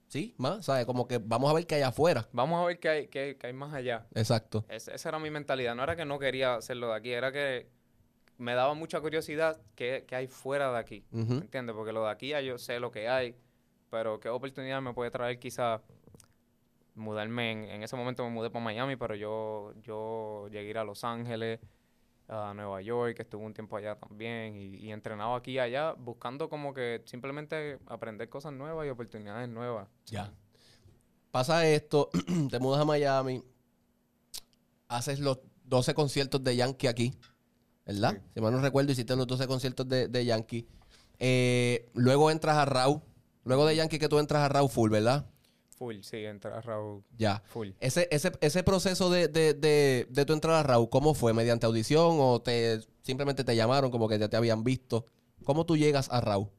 sí, más, ¿sabes? Como que vamos a ver qué hay afuera. Vamos a ver qué hay, qué, qué hay más allá. Exacto. Es- esa era mi mentalidad. No era que no quería hacerlo de aquí, era que me daba mucha curiosidad qué, qué hay fuera de aquí. ¿Me entiendes? Porque lo de aquí ya yo sé lo que hay, pero qué oportunidad me puede traer quizás mudarme. En, en ese momento me mudé para Miami, pero yo, yo llegué a ir a Los Ángeles, a Nueva York, estuve un tiempo allá también y, y entrenaba aquí y allá buscando como que simplemente aprender cosas nuevas y oportunidades nuevas. Ya. Pasa esto, te mudas a Miami, haces los 12 conciertos de Yankee aquí, ¿verdad? Sí. Si mal no recuerdo, hiciste los 12 conciertos de, de Yankee. Eh, luego entras a Raw. Luego de Yankee que tú entras a Raw full, ¿verdad? Full, sí, entrar a Raúl, Ya. full. Ese, ese, ese proceso de, de, de, de tu entrada a Raw, ¿cómo fue? ¿Mediante audición o te simplemente te llamaron como que ya te habían visto? ¿Cómo tú llegas a Raw?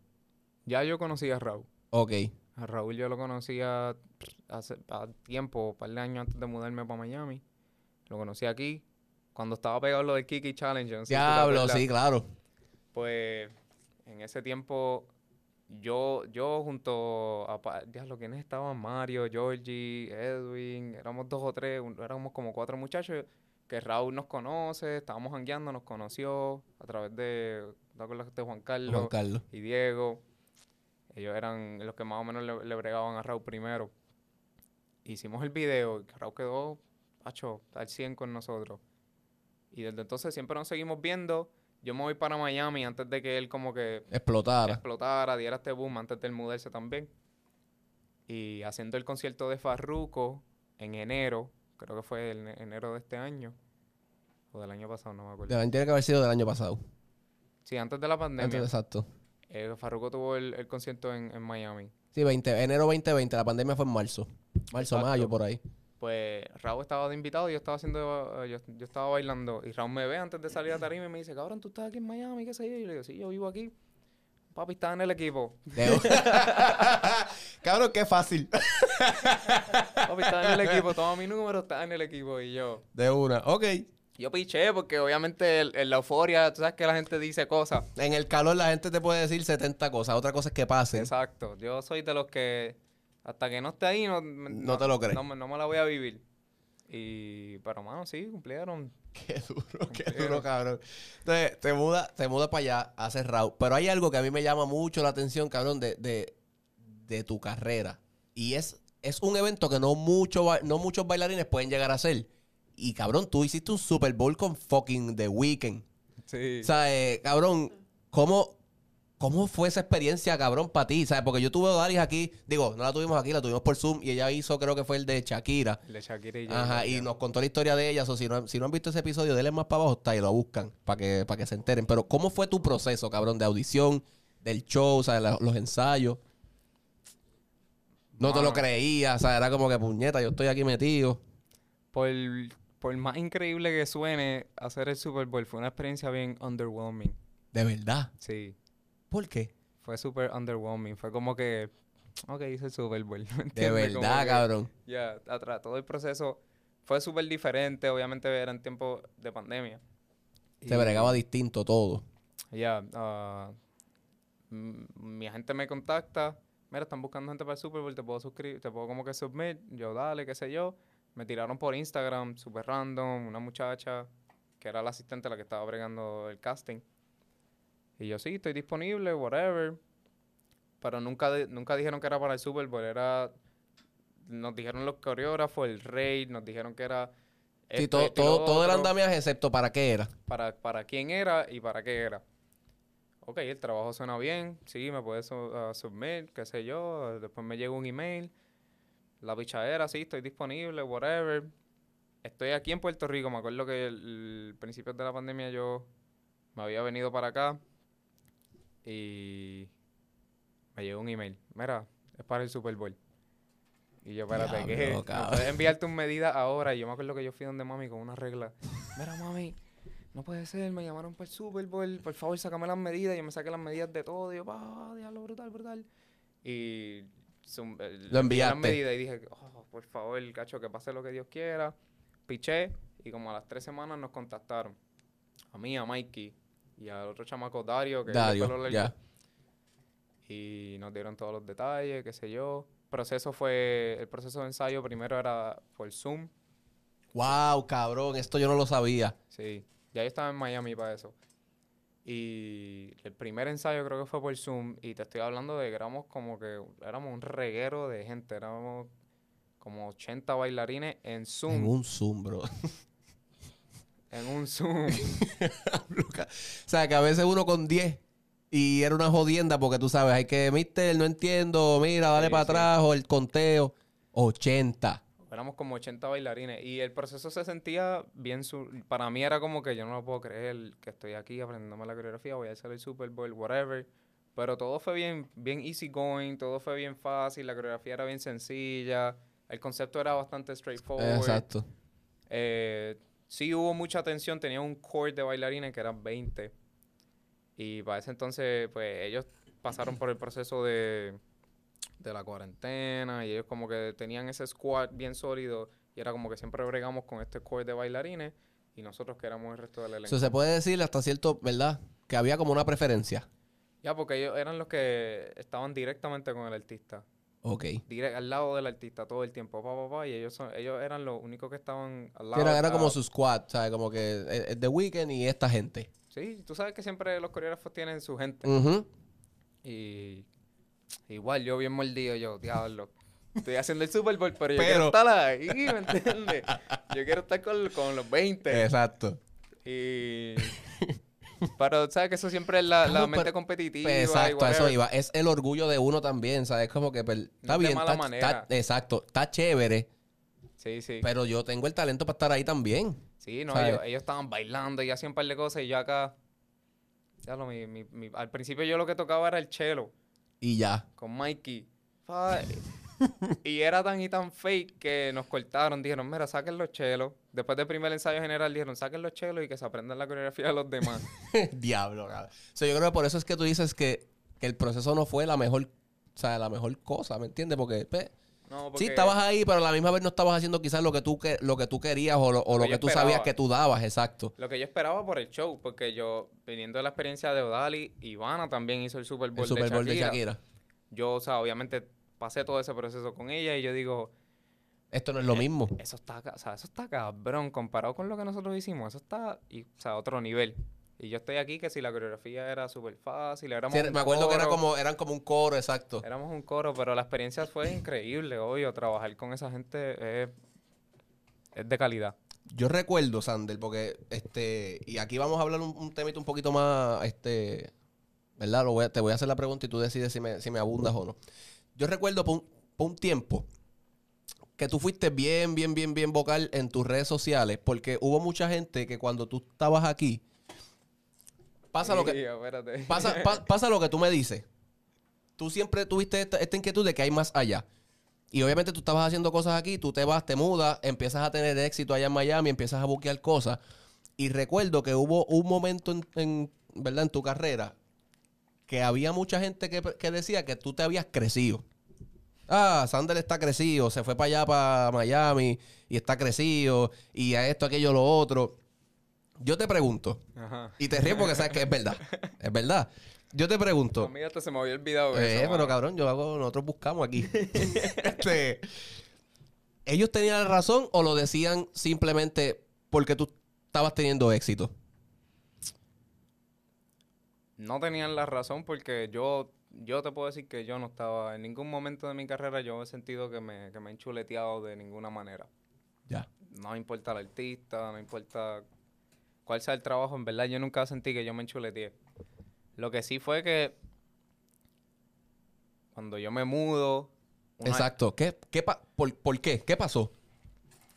Ya yo conocí a Raúl. Ok. A Raúl yo lo conocía hace a tiempo, un par de años antes de mudarme para Miami. Lo conocí aquí, cuando estaba pegado lo del Kiki Challenge. no sé Diablo, sí, claro. Pues en ese tiempo yo, yo junto a... Diablo, ¿quiénes estaban? Mario, Georgie, Edwin, éramos dos o tres, un- éramos como cuatro muchachos que Raúl nos conoce, estábamos jangueando, nos conoció a través de, ¿te acuerdas de Juan Carlos? Juan Carlos. y Diego. Ellos eran los que más o menos le, le bregaban a Raúl primero. Hicimos el video, y Raúl quedó, hacho, al 100 con nosotros. Y desde entonces siempre nos seguimos viendo. Yo me voy para Miami antes de que él como que Explotara. explotara, diera este boom antes del mudarse también. Y haciendo el concierto de Farruko en enero, creo que fue en enero de este año. O del año pasado, no me acuerdo. Tiene que haber sido del año pasado. Sí, antes de la pandemia. Antes, exacto. eh, Farruko tuvo el, el concierto en, en Miami. Sí, 20, enero 2020. La pandemia fue en marzo. Marzo, Exacto. mayo, por ahí. Pues Raúl estaba de invitado y yo estaba haciendo, eh, yo, yo estaba bailando. Y Raúl me ve antes de salir a tarima y me dice, cabrón, tú estás aquí en Miami, qué sé yo. Y yo le digo, sí, yo vivo aquí. Papi, estás en el equipo. De- Cabrón, qué fácil. Papi, estás en el equipo, toma mi número, estás en el equipo. Y yo, De una. Ok. yo piché porque obviamente en la euforia, tú sabes que la gente dice cosas. En el calor la gente te puede decir 70 cosas. Otra cosa es que pasen. Exacto. Yo soy de los que hasta que no esté ahí no, No te lo crees. No, me- no me la voy a vivir. Y, pero mano, sí, cumplieron. Qué duro, qué duro, cabrón. Entonces, te muda, te muda para allá, haces Raw. Pero hay algo que a mí me llama mucho la atención, cabrón, de, de, de tu carrera. Y es, es un evento que no, mucho, no muchos bailarines pueden llegar a hacer. Y cabrón, tú hiciste un Super Bowl con fucking The Weeknd. Sí. O sea, eh, cabrón, ¿cómo, ¿cómo fue esa experiencia, cabrón, para ti? ¿Sabes? Porque yo tuve a Daris aquí, digo, no la tuvimos aquí, la tuvimos por Zoom y ella hizo, creo que fue el de Shakira. El de Shakira y J. Ajá, y nos contó la historia de ella. O si no, si no han visto ese episodio, denle más para abajo, está y lo buscan para que, para que se enteren. Pero, ¿cómo fue tu proceso, cabrón, de audición, del show, o sea, los ensayos? No te lo Mano. creías, o sea, era como que puñeta, yo estoy aquí metido. Por, por más increíble que suene, hacer el Super Bowl fue una experiencia bien underwhelming. De verdad. Sí, ¿Por qué? fue súper underwhelming. Fue como que, ok, hice el Super Bowl. ¿me De verdad, que, cabrón. Ya, atrás, todo el proceso fue súper diferente. Obviamente era en tiempo de pandemia. Se Y- bregaba distinto todo. Ya, ah, m- mi agente me contacta. Mira, están buscando gente para el Super Bowl, te puedo suscribir, te puedo como que submit. Yo, dale, qué sé yo. Me tiraron por Instagram, súper random, una muchacha que era la asistente la que estaba bregando el casting. Y yo, sí, estoy disponible, whatever. Pero nunca, nunca dijeron que era para el Super Bowl, era... Nos dijeron los coreógrafos, el rey, nos dijeron que era... Sí, todo, todo, todo el andamiaje, excepto para qué era. para, para quién era y para qué era. Ok, el trabajo suena bien, sí, me puedes su- ah, submit, qué sé yo, después me llega un email, la bichadera, sí, estoy disponible, whatever. estoy aquí en Puerto Rico. Me acuerdo que el, el principio de la pandemia yo me había venido para acá y me llegó un email. Mira, es para el Super Bowl. Y yo, espérate, ¿qué? Diablo, ¿Me cabrón. puedes enviar tus medidas ahora? Y yo me acuerdo que yo fui donde mami con una regla. Mira, mami, no puede ser, me llamaron para el Super Bowl. Por favor, sácame las medidas. Y yo me saqué las medidas de todo. Y yo, pa, diablo, brutal, brutal. Y eh, le envié las enviaste. medidas y dije, oh, por favor, cacho, que pase lo que Dios quiera. Piché. Y como a las tres semanas nos contactaron. A mí, a Mikey y al otro chamaco Dario, que Dario, largo. ya. Y nos dieron todos los detalles, qué sé yo. Proceso fue, el proceso de ensayo primero era por Zoom. Wow, cabrón, esto yo no lo sabía. Sí, ya yo estaba en Miami para eso. Y el primer ensayo creo que fue por Zoom. Y te estoy hablando de que éramos como que, éramos un reguero de gente. Éramos como 80 bailarines en Zoom. En un Zoom, bro. En un Zoom. O sea, que a veces uno con 10 y era una jodienda porque tú sabes, hay que, mister, no entiendo, mira, dale Sí, para sí. atrás o el conteo. 80. Éramos como 80 bailarines y el proceso se sentía bien... su- Para mí era como que yo no lo puedo creer que estoy aquí aprendiéndome la coreografía, voy a hacer el Super Bowl, whatever. Pero todo fue bien, bien easy going, todo fue bien fácil, la coreografía era bien sencilla, el concepto era bastante straightforward. Exacto. Eh, sí hubo mucha tensión, tenía un core de bailarines que eran 20. Y para ese entonces, pues ellos pasaron por el proceso de, de la cuarentena y ellos como que tenían ese squad bien sólido y era como que siempre bregamos con este core de bailarines y nosotros que éramos el resto del elenco. Eso se puede decir hasta cierto, ¿verdad? Que había como una preferencia. Ya, porque ellos eran los que estaban directamente con el artista. Ok. Direct, al lado del artista todo el tiempo, pa, pa, pa, y ellos, son, ellos eran los únicos que estaban al lado. era, era como ah, su squad, ¿sabes? Como que eh, eh, The Weeknd y esta gente. Sí, tú sabes que siempre los coreógrafos tienen su gente. Ujú. Y igual yo bien mordido, yo, diablo. Estoy haciendo el Super Bowl, pero yo Pero- quiero estar ahí, ¿me entiendes? Yo quiero estar con, con los 20. Exacto. Y... Pero, ¿sabes que eso siempre es la, mente pero- competitiva? y Exacto, a eso iba. Es el orgullo de uno también, ¿sabes? Como que per- está es de bien, mala está, manera. está- exacto, está chévere, Sí, sí. pero yo tengo el talento para estar ahí también. Sí, no, ellos, ellos estaban bailando y hacían un par de cosas y yo acá... Diablo, mi, mi, mi- al principio yo lo que tocaba era el cello. Y ya. con Mikey. y era tan y tan fake que nos cortaron. Dijeron, mira, saquen los chelos. Después del primer ensayo general dijeron, saquen los chelos y que se aprendan la coreografía de los demás. Diablo, cabrón. O sea, yo creo que por eso es que tú dices que, que el proceso no fue la mejor, o sea, la mejor cosa, ¿me entiendes? Porque, pues, No, sí, estabas ahí, pero a la misma vez no estabas haciendo quizás lo que tú, que, lo que tú querías o lo, o Lo lo que tú sabías que tú dabas, exacto. Lo que yo esperaba por el show, porque yo, viniendo de la experiencia de Odali, Ivana también hizo el Super Bowl, El Super Bowl de, de. Shakira. Yo, o sea, obviamente pasé todo ese proceso con ella y yo digo, Esto no es lo Eh, mismo. eso está, o sea, eso está cabrón comparado con lo que nosotros hicimos. Eso está, y, o sea, a otro nivel. Y yo estoy aquí que si la coreografía era súper fácil, éramos Sí, un me acuerdo que era como, eran como un coro, exacto. Éramos un coro, pero la experiencia fue increíble, obvio. Trabajar con esa gente es, es de calidad. Yo recuerdo, Sander, porque este, y aquí vamos a hablar un, un temito un poquito más, este, ¿verdad? Lo voy a- te voy a hacer la pregunta y tú decides si me, si me abundas o no. Yo recuerdo por un, por un tiempo que tú fuiste bien, bien, bien, bien vocal en tus redes sociales, porque hubo mucha gente que cuando tú estabas aquí, pasa lo que, pasa, pa- pasa lo que tú me dices. Tú siempre tuviste esta, esta inquietud de que hay más allá. Y obviamente tú estabas haciendo cosas aquí, tú te vas, te mudas, empiezas a tener éxito allá en Miami, empiezas a buquear cosas. Y recuerdo que hubo un momento en, en, ¿verdad? en tu carrera que había mucha gente que, que decía que tú te habías crecido. Ah, Sander está crecido, se fue para allá, para Miami, y está crecido, y a esto, aquello, lo otro. Yo te pregunto, Ajá. y te ríes porque sabes que es verdad. Es verdad. Yo te pregunto. A mí hasta se me había olvidado Eh, eso, pero cabrón, yo hago, nosotros buscamos aquí. Este, ¿Ellos tenían la razón o lo decían simplemente porque tú estabas teniendo éxito? No tenían la razón porque yo, yo te puedo decir que yo no estaba, en ningún momento de mi carrera yo he sentido que me, que me he enchuleteado de ninguna manera. Ya. No importa el artista, no importa cuál sea el trabajo, en verdad yo nunca sentí que yo me enchuleteé. Lo que sí fue que cuando yo me mudo, Exacto. ¿Qué, qué pa- por, por qué? ¿Qué pasó?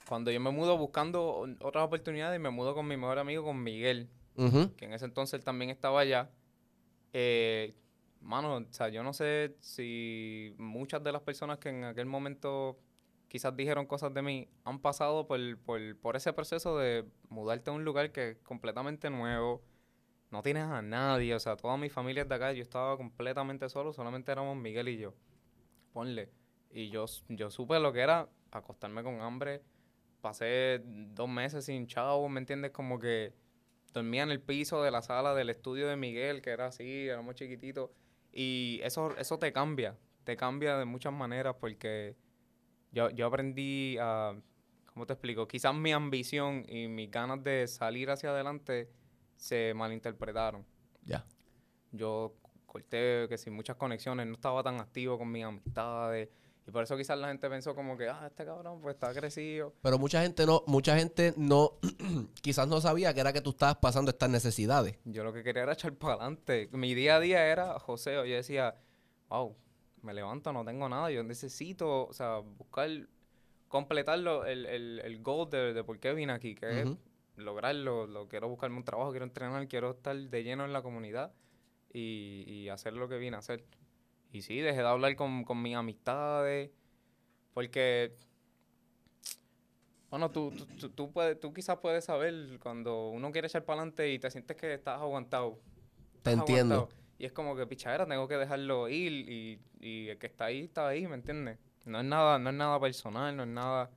cuando yo me mudo buscando otras oportunidades, me mudo con mi mejor amigo, con Miguel, que en ese entonces él también estaba allá. Eh, mano, o sea, yo no sé si muchas de las personas que en aquel momento quizás dijeron cosas de mí han pasado por, por, por ese proceso de mudarte a un lugar que es completamente nuevo, no tienes a nadie, o sea, toda mi familia es de acá, yo estaba completamente solo, solamente éramos Miguel y yo. Ponle. Y yo, yo supe lo que era acostarme con hambre. Pasé dos meses sin chavo, ¿me entiendes? Como que dormía en el piso de la sala del estudio de Miguel, que era así, éramos chiquititos. Y eso, eso te cambia, te cambia de muchas maneras porque yo, yo aprendí a, ¿cómo te explico? Quizás mi ambición y mis ganas de salir hacia adelante se malinterpretaron. Ya. Yo corté que sin muchas conexiones, no estaba tan activo con mis amistades. Y por eso quizás la gente pensó como que, ah, este cabrón pues está crecido. Pero mucha gente no, mucha gente no, quizás no sabía que era que tú estabas pasando estas necesidades. Yo lo que quería era echar para adelante. Mi día a día era joseo. Yo decía, wow, me levanto, no tengo nada. Yo necesito, o sea, buscar, completar lo- el, el, el goal de, de por qué vine aquí, que es lograrlo. Lo, quiero buscarme un trabajo, quiero entrenar, quiero estar de lleno en la comunidad y, y hacer lo que vine a hacer. Y sí, dejé de hablar con, con mis amistades, porque, bueno, tú, tú, tú, tú puedes, tú quizás puedes saber cuando uno quiere echar para adelante y te sientes que estás aguantado. Te estás entiendo. aguantado. Y es como que, pichadera, tengo que dejarlo ir y, y el que está ahí, está ahí, ¿me entiendes? No es nada, no es nada personal, no es nada...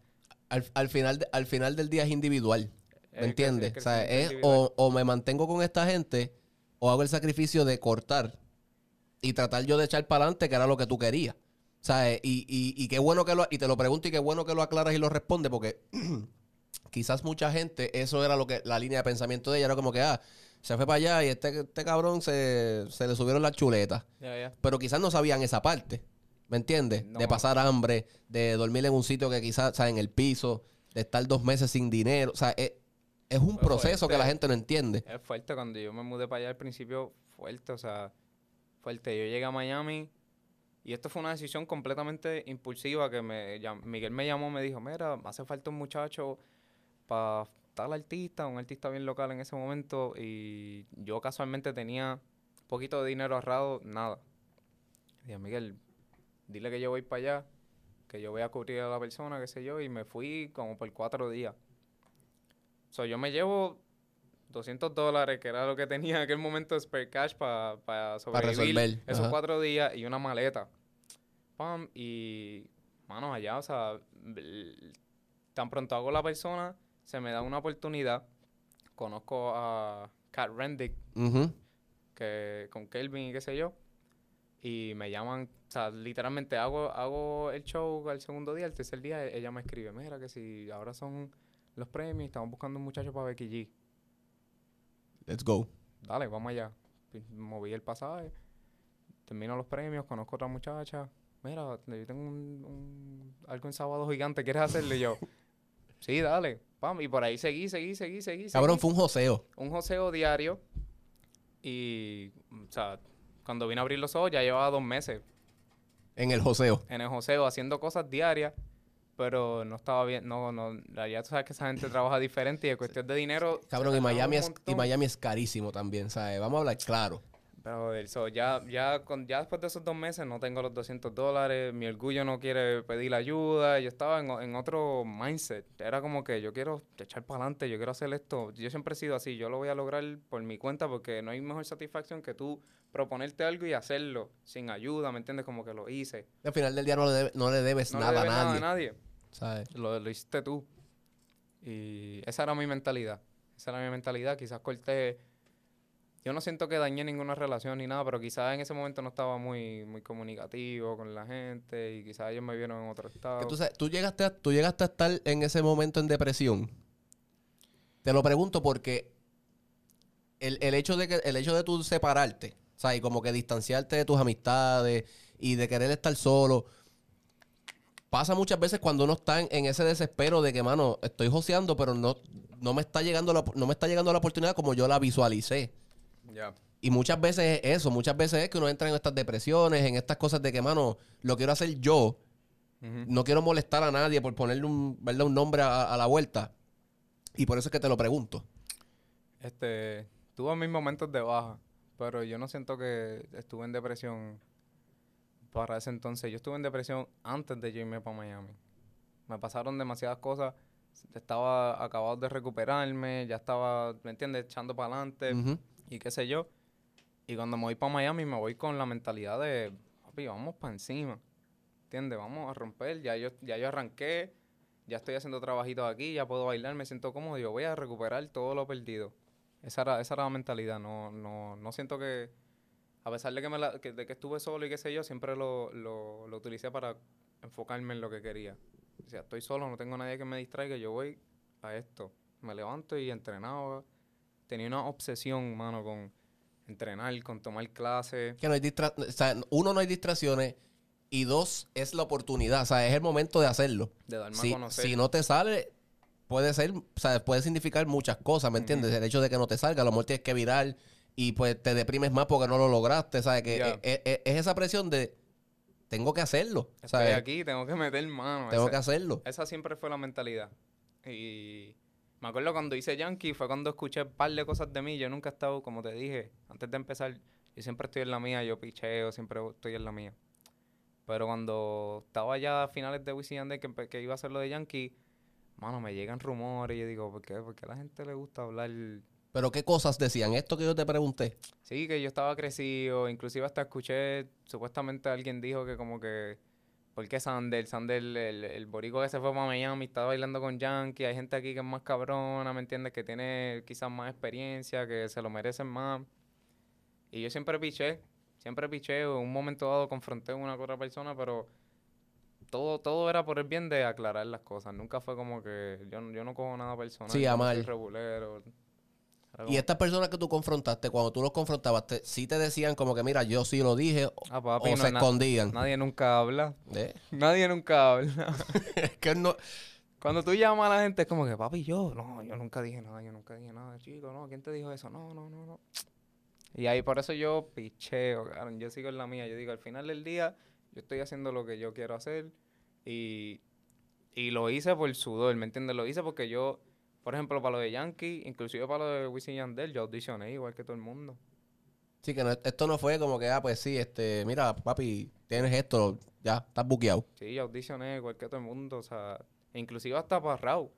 Al, al final, de- al final del día es individual. ¿Me entiendes? sea, es o, o me mantengo con esta gente o hago el sacrificio de cortar y tratar yo de echar para adelante, que era lo que tú querías. O sea, y, y, y qué bueno que lo... Y te lo pregunto y qué bueno que lo aclaras y lo respondes porque quizás mucha gente, eso era lo que la línea de pensamiento de ella, era como que, ah, se fue para allá y este, este cabrón se, se le subieron las chuletas. Pero quizás no sabían esa parte. ¿Me entiendes? No. De pasar hambre, de dormir en un sitio que quizás, o sea, en el piso, de estar dos meses sin dinero. O sea, es, es un Fue proceso que la gente no entiende. Es fuerte cuando yo me mudé para allá al principio, fuerte, o sea, fuerte. Yo llegué a Miami y esto fue una decisión completamente impulsiva que me Miguel me llamó, me dijo, mira, hace falta un muchacho para tal artista, un artista bien local en ese momento y yo casualmente tenía poquito de dinero ahorrado, nada. Dije, Miguel, dile que yo voy para allá, que yo voy a cubrir a la persona, qué sé yo, y me fui como por cuatro días. So, yo me llevo 200 dólares, que era lo que tenía en aquel momento spare cash para sobrevivir resolver, esos ajá. cuatro días y una maleta. Pam, y, mano, allá, o sea, tan pronto hago la persona, se me da una oportunidad. Conozco a Kat Rendick, que, con Kelvin y qué sé yo. Y me llaman, o sea, literalmente hago, hago el show al segundo día, al tercer día ella me escribe, mira que si ahora son los premios, estamos buscando un muchacho para Becky G. Let's go. Dale, vamos allá. Moví el pasaje, termino los premios, conozco a otra muchacha. Mira, yo tengo un, un- algo en sábado gigante, ¿quieres hacerle yo? Sí, dale. Pam, y por ahí seguí, seguí, seguí, seguí. Cabrón, seguí. fue un joseo. un joseo diario. Y, o sea, cuando vine a abrir los ojos ya llevaba dos meses En el joseo. en el joseo haciendo cosas diarias, pero no estaba bien, no, no, ya tú sabes que esa gente trabaja diferente y en cuestión de dinero... Cabrón, y Miami, es, y. Miami es carísimo también, ¿sabes? Vamos a hablar claro. Pero eso, ya, ya, con, ya después de esos dos meses no tengo los 200 dólares, mi orgullo no quiere pedir ayuda, yo estaba en, en otro mindset, era como que yo quiero echar para adelante, yo quiero hacer esto, yo siempre he sido así, yo lo voy a lograr por mi cuenta porque no hay mejor satisfacción que tú proponerte algo y hacerlo sin ayuda, ¿me entiendes? Como que lo hice. Al final del día no le, debe- no le debes No le nada debes a nada a nadie, ¿sabes? lo, lo hiciste tú. Y esa era mi mentalidad, esa era mi mentalidad, quizás corté... Yo no siento que dañé ninguna relación ni nada, pero quizás en ese momento no estaba muy, muy comunicativo con la gente y quizás ellos me vieron en otro estado. Que tú, sabes, tú, llegaste a, tú llegaste a estar en ese momento en depresión. Te lo pregunto porque el, el hecho de que el hecho de tú separarte, ¿sabes? Y como que distanciarte de tus amistades y de querer estar solo. Pasa muchas veces cuando uno está en, en ese desespero de que, mano, estoy joseando, pero no, no me está llegando la, no me está llegando la oportunidad como yo la visualicé. Ya. Y muchas veces es eso, muchas veces es que uno entra en estas depresiones, en estas cosas de que, mano, lo quiero hacer yo. No quiero molestar a nadie por ponerle un, ¿verdad? un nombre a, a la vuelta. Y por eso es que te lo pregunto. Este, tuve mis momentos de baja, pero yo no siento que estuve en depresión para ese entonces. Yo estuve en depresión antes de yo irme para Miami. Me pasaron demasiadas cosas. Estaba acabado de recuperarme, ya estaba, ¿me entiendes? Echando para adelante y qué sé yo. Y cuando me voy para Miami, me voy con la mentalidad de, papi, vamos para encima. ¿Entiendes? Vamos a romper. Ya yo, ya yo arranqué, ya estoy haciendo trabajitos aquí, ya puedo bailar, me siento cómodo. Yo voy a recuperar todo lo perdido. Esa era, esa era la mentalidad. No, no, no siento que, a pesar de que, me la- que- de que estuve solo y qué sé yo, siempre lo, lo, lo utilicé para enfocarme en lo que quería. O sea, estoy solo, no tengo nadie que me distraiga, yo voy a esto. Me levanto y entrenaba. Tenía una obsesión, mano, con entrenar, con tomar clases. Que no hay distra- o sea, uno, no hay distracciones. Y dos, es la oportunidad. O sea, es el momento de hacerlo. De darme Si, a conocer. si no te sale, puede ser, o sea, puede significar muchas cosas, ¿me entiendes? El hecho de que no te salga, a lo mejor tienes que virar y pues te deprimes más porque no lo lograste, ¿sabes? Que Ya. es, es- es esa presión de tengo que hacerlo, Estoy aquí, tengo que meter mano. Tengo Esa- que hacerlo. Esa siempre fue la mentalidad. Y me acuerdo cuando hice Yankee, fue cuando escuché un par de cosas de mí. Yo nunca he estado, como te dije, antes de empezar, yo siempre estoy en la mía, yo picheo, siempre estoy en la mía. Pero cuando estaba ya a finales de Wisin que, que iba a hacer lo de Yankee, mano, me llegan rumores y yo digo, ¿por qué? Porque a la gente le gusta hablar Pero qué cosas decían, esto que yo te pregunté. Sí, que yo estaba crecido, inclusive hasta escuché, supuestamente alguien dijo que como que, ¿por qué Sander? Sander, el, el borico que se fue para Miami, está bailando con Yankee, hay gente aquí que es más cabrona, ¿me entiendes? Que tiene quizás más experiencia, que se lo merecen más. Y yo siempre piché, siempre piché, en un momento dado confronté a una otra persona, pero todo, todo era por el bien de aclarar las cosas, nunca fue como que yo, no- yo no cojo nada personal, Sí, a mal. regulero. Y estas personas que tú confrontaste, cuando tú los confrontabas, te, sí te decían como que, mira, yo sí lo dije, o, Ah, papi, o no, se na- escondían. Nadie nunca habla. ¿Eh? Nadie nunca habla. Es que no... Cuando tú llamas a la gente es como que, papi, yo, no, yo nunca dije nada, yo nunca dije nada, chico, no, ¿quién te dijo eso? No, no, no, no. Y ahí por eso yo picheo, cabrón, yo sigo en la mía, yo digo, al final del día, yo estoy haciendo lo que yo quiero hacer y, y lo hice por sudor, ¿me entiendes? Lo hice porque yo, por ejemplo, para lo de Yankee, inclusive para lo de Wisin Yandel, yo audicioné igual que todo el mundo. Sí, que no- esto no fue como que, ah, pues sí, este, mira, papi, tienes esto, ya, estás buqueado. Sí, yo audicioné igual que todo el mundo, o sea, e inclusive hasta para Raúl.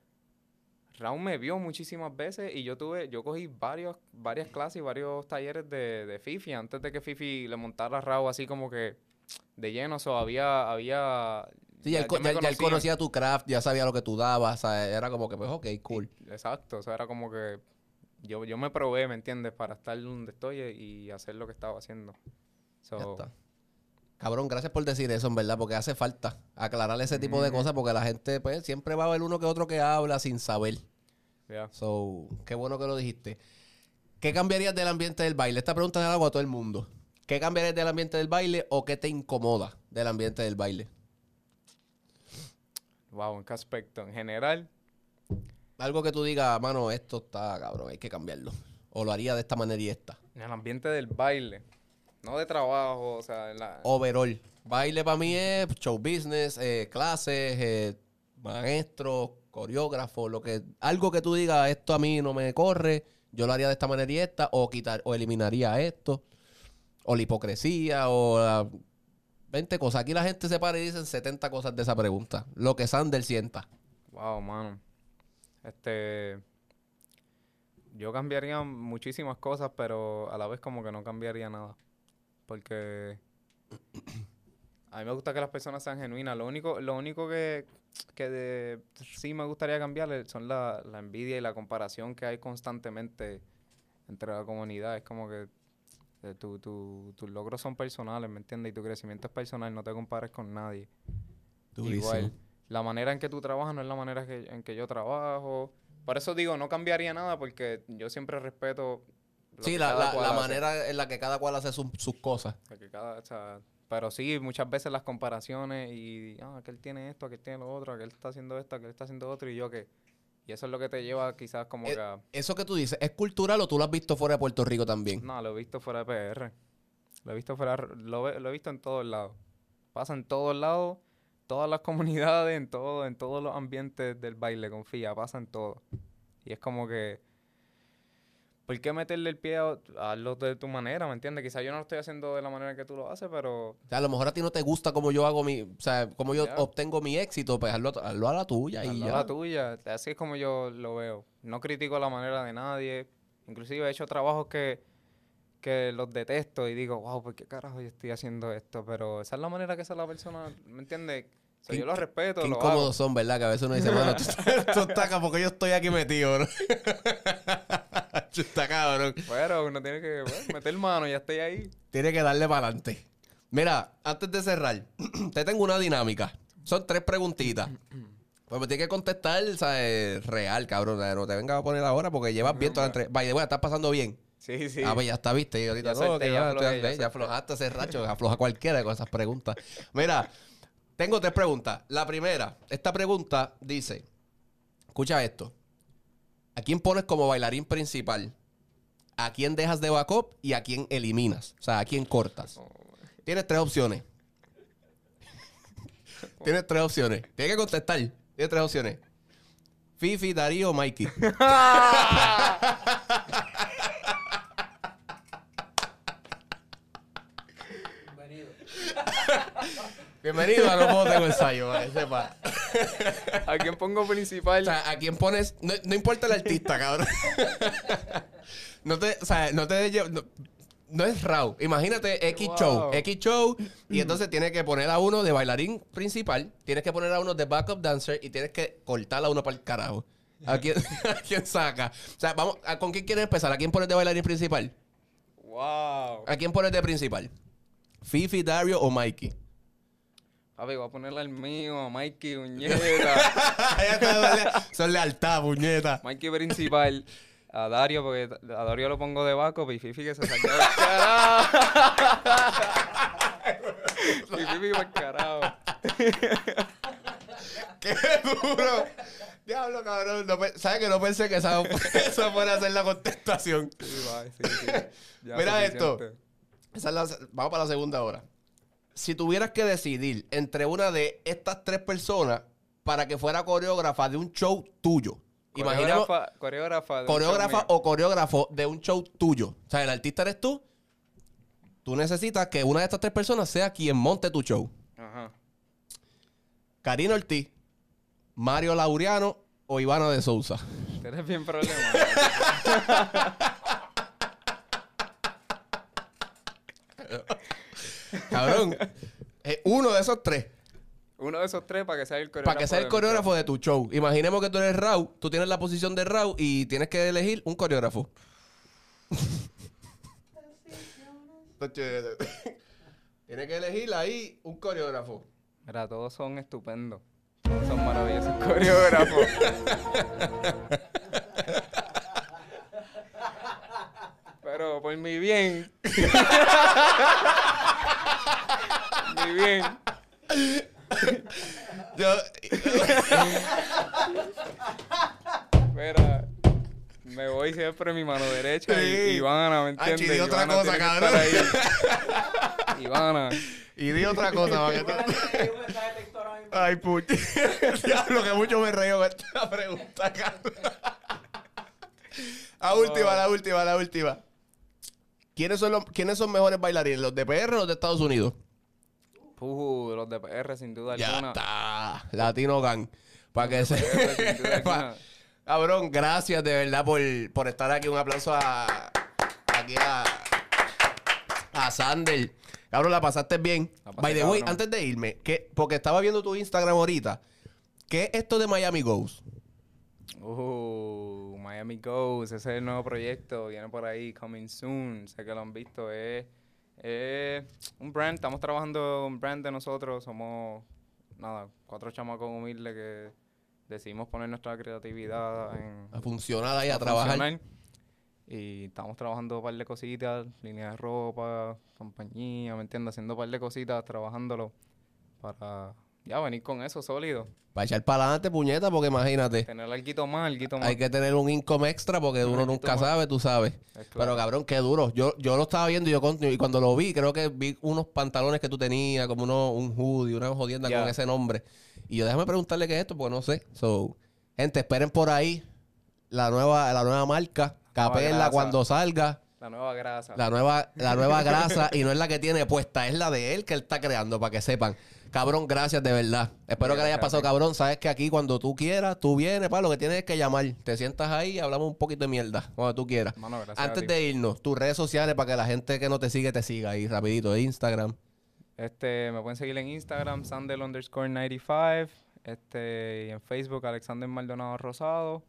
Raúl me vio muchísimas veces y yo tuve, yo cogí varios, varias clases y varios talleres de, de Fifi antes de que Fifi le montara a Raúl así como que de lleno, o sea, había, había... Sí, ya, él, ya- ya conocía tu craft, ya sabía lo que tú dabas, o sea, era como que, pues, ok, cool. Exacto, o sea, era como que yo, yo me probé, ¿me entiendes? Para estar donde estoy y hacer lo que estaba haciendo. So, Ya está. Cabrón, gracias por decir eso, en verdad, porque hace falta aclarar ese tipo de cosas, porque la gente, pues, siempre va a haber uno que otro que habla sin saber. yeah. So, qué bueno que lo dijiste. ¿Qué cambiarías del ambiente del baile? Esta pregunta la hago a todo el mundo. ¿Qué cambiarías del ambiente del baile o qué te incomoda del ambiente del baile? Wow, ¿en qué aspecto? En general, Algo que tú digas, mano, esto está cabrón, hay que cambiarlo. O lo haría de esta manera y esta. en el ambiente del baile, no de trabajo, o sea, en la, Overall. Baile para mí es show business, eh, clases, eh, maestro, coreógrafo, lo que, algo que tú digas, esto a mí no me corre, yo lo haría de esta manera y esta, o quitar, o eliminaría esto, o la hipocresía, o la- 20 cosas. Aquí la gente se para y dicen 70 cosas de esa pregunta. Lo que Sander sienta. Wow, mano. Este. Yo cambiaría muchísimas cosas, pero a la vez como que no cambiaría nada. Porque. A mí me gusta que las personas sean genuinas. Lo único, lo único que, que sí me gustaría cambiar son la, la envidia y la comparación que hay constantemente entre la comunidad. Es como que eh, tu- tu- tus logros son personales, ¿me entiendes? Y tu crecimiento es personal, no te compares con nadie. Igual, la manera en que tú trabajas no es la manera que- en que yo trabajo. Por eso digo, no cambiaría nada porque yo siempre respeto. Sí, la, la- la manera en la que cada cual hace sus- sus cosas. Que cada- o sea, pero sí, muchas veces las comparaciones y, ah, aquel tiene esto, aquel tiene lo otro, aquel está haciendo esto, aquel está haciendo otro y yo que... Y eso es lo que te lleva quizás como Eh, que a... Eso que tú dices, ¿es cultural o tú lo has visto fuera de Puerto Rico también? No, lo he visto fuera de PR. Lo he visto fuera, lo, lo he visto en todos lados. Pasa en todos lados. todas las comunidades, en todo, en todos los ambientes del baile, confía, pasa en todo. Y es como que, ¿por qué meterle el pie a a hazlo de tu manera, me entiendes? Quizás yo no lo estoy haciendo de la manera que tú lo haces, pero O sea, a lo mejor a ti no te gusta cómo yo hago mi, o sea, cómo yo obtengo mi éxito, pues hazlo, hazlo a la tuya y hazlo a ya. la tuya. Así es como yo lo veo. No critico la manera de nadie. Inclusive he hecho trabajos que, que los detesto y digo, wow, ¿por qué carajo yo estoy haciendo esto? Pero esa es la manera que esa la persona, ¿me entiendes? Yo lo inc- respeto, Qué lo incómodos hago. son, ¿verdad? Que a veces uno dice, mano, tú, tú estás acá porque yo estoy aquí metido, ¿no? Tú estás cabrón. Pero uno tiene que bueno, meter mano, ya estoy ahí. Tiene que darle para adelante. Mira, antes de cerrar, te tengo una dinámica. Son tres preguntitas. Pues me tienes que contestar, ¿sabes? Real, cabrón. No te vengas a poner ahora porque llevas bien toda la entrevista. Vaya, bueno, estás pasando bien. Sí, sí. Ah, pues ya está, viste. Y ahorita Ya no, solté, que ya aflojé, aflojaste ese racho, afloja cualquiera con esas preguntas. Mira, tengo tres preguntas. La primera, esta pregunta dice: Escucha esto. ¿A quién pones como bailarín principal? ¿A quién dejas de backup y a quién eliminas? O sea, ¿a quién cortas? Tienes tres opciones. Tienes tres opciones. Tienes que contestar. Tienes tres opciones. Fifi, Darío, Mikey. Bienvenido. Bienvenido a No Puedo Tengo Ensayo, para que sepa. ¿A quién pongo principal? O sea, ¿a quién pones? No, no importa el artista, cabrón. no te, o sea, no te no, no es raw. Imagínate X Wow. show, X show, y entonces tienes que poner a uno de bailarín principal, tienes que poner a uno de backup dancer y tienes que cortar a uno para el carajo. ¿A quién, a quién saca? O sea, vamos, ¿a- ¿con quién quieres empezar? ¿A quién pones de bailarín principal? wow. ¿A quién pones de principal? ¿Fifi, Dario o Mikey? Papi, voy a ponerle al mío, a Mikey Uñeta. Son lealtad, puñeta. Mikey principal. A Dario, porque a Dario lo pongo de backup y Fifi que se saque del carajo. y Fifi para el carajo. ¡Qué duro! Diablo, cabrón. No ¿Sabes que no pensé que esa, esa fuera a ser la contestación? Sí, va, sí, sí. Ya Mira esto. suficiente. Esa es la- vamos para la segunda hora. Si tuvieras que decidir entre una de estas tres personas para que fuera coreógrafa de un show tuyo. Imaginemos Coreógrafa, coreógrafa. de un coreógrafa show mío. o coreógrafo de un show tuyo. O sea, el artista eres tú. Tú necesitas que una de estas tres personas sea quien monte tu show. Ajá. Karina Ortiz, Mario Laureano o Ivana de Sousa. Eres bien problemático. Cabrón. eh, uno de esos tres. Uno de esos tres para que sea el coreógrafo. Para que sea el coreógrafo de tu show. Imaginemos que tú eres Raw, tú tienes la posición de Raw y tienes que elegir un coreógrafo. tienes que elegir ahí un coreógrafo. Mira, todos son estupendos. Todos son maravillosos coreógrafos. Pero por mi bien. mi bien. Yo, Mira, me voy siempre mi mano derecha y. Ivana, ¿me Ay, entiendes? di otra Ivana cosa, cabrón. Ivana. y di otra cosa. que mismo. Ay, puñe. Diablo, que mucho me reí con esta pregunta, cabrón. La última, la última, la última. ¿Quiénes son, los, ¿Quiénes son mejores bailarines? ¿Los de PR o los de Estados Unidos? Uh, los de PR sin duda Ya alguna. está. Latino Gang. Para que se. Cabrón, gracias de verdad por, por estar aquí. Un aplauso a. Aquí a. A Sander. Cabrón, la pasaste bien. La pasé By the way, antes de irme, ¿qué- porque estaba viendo tu Instagram ahorita. ¿Qué es esto de Miami Ghost? Uh, Miami Goes, ese es el nuevo proyecto, viene por ahí, coming soon, sé que lo han visto, es, es un brand, estamos trabajando un brand de nosotros, somos, nada, cuatro chamacos humildes que decidimos poner nuestra creatividad en, A funcionar ahí, a, a trabajar. funcionar. Y estamos trabajando un par de cositas, línea de ropa, compañía, ¿me entiendes? Haciendo un par de cositas, trabajándolo para ya venir con eso sólido. Para echar para adelante, puñeta, porque imagínate. Tener algo más, algo más. Hay que tener un income extra porque uno nunca más. sabe, tú sabes. Es Pero claro. cabrón, qué duro. Yo, yo lo estaba viendo y yo con- y cuando lo vi, creo que vi unos pantalones que tú tenías, como uno, un hoodie, una jodienda con ese nombre. Y yo déjame preguntarle qué es esto, porque no sé. So, gente, esperen por ahí la nueva, la nueva marca. grasa. cuando salga. La nueva grasa. La nueva, la nueva grasa y no es la que tiene puesta, es la de él que él está creando, para que sepan. Cabrón, gracias de verdad. Espero que le haya pasado, cabrón. Sabes que aquí cuando tú quieras, tú vienes, para lo que tienes es que llamar. Te sientas ahí y hablamos un poquito de mierda, cuando tú quieras. Mano, gracias a Antes ti. de irnos, tus redes sociales para que la gente que no te sigue te siga ahí rapidito, Instagram. Este, me pueden seguir en Instagram, Sandel underscore 95. Este, y en Facebook, Alexander Maldonado Rosado.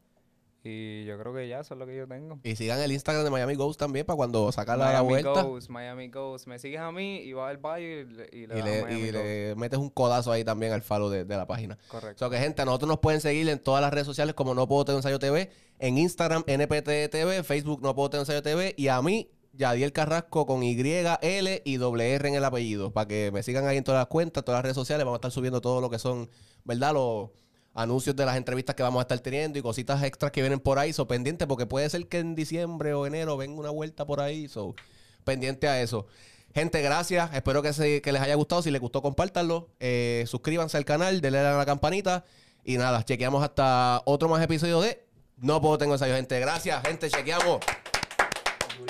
Y yo creo que ya eso es lo que yo tengo. Y sigan el Instagram de Miami Ghost también para cuando sacarla a la Miami vuelta. Ghost, Miami Ghost. Me sigues a mí y vas al bio y le, y le Y, le, Miami y le metes un codazo ahí también al follow de, de la página. Correcto. So que gente, a nosotros nos pueden seguir en todas las redes sociales como No Puedo Tener Ensayo TV, en Instagram NPT TV, Facebook No Puedo Tener Ensayo TV y a mí, Yadiel Carrasco con Y, L y doble R en el apellido, para que me sigan ahí en todas las cuentas, todas las redes sociales, vamos a estar subiendo todo lo que son, ¿verdad? Los anuncios de las entrevistas que vamos a estar teniendo y cositas extras que vienen por ahí, so pendiente, porque puede ser que en diciembre o enero venga una vuelta por ahí, so pendiente a eso. Gente, gracias. Espero que, se- que les haya gustado. Si les gustó, compártanlo. Eh, suscríbanse al canal, denle a la campanita. Y nada, chequeamos hasta otro más episodio de No Puedo Tengo Ensayo, gente. Gracias, gente. Chequeamos.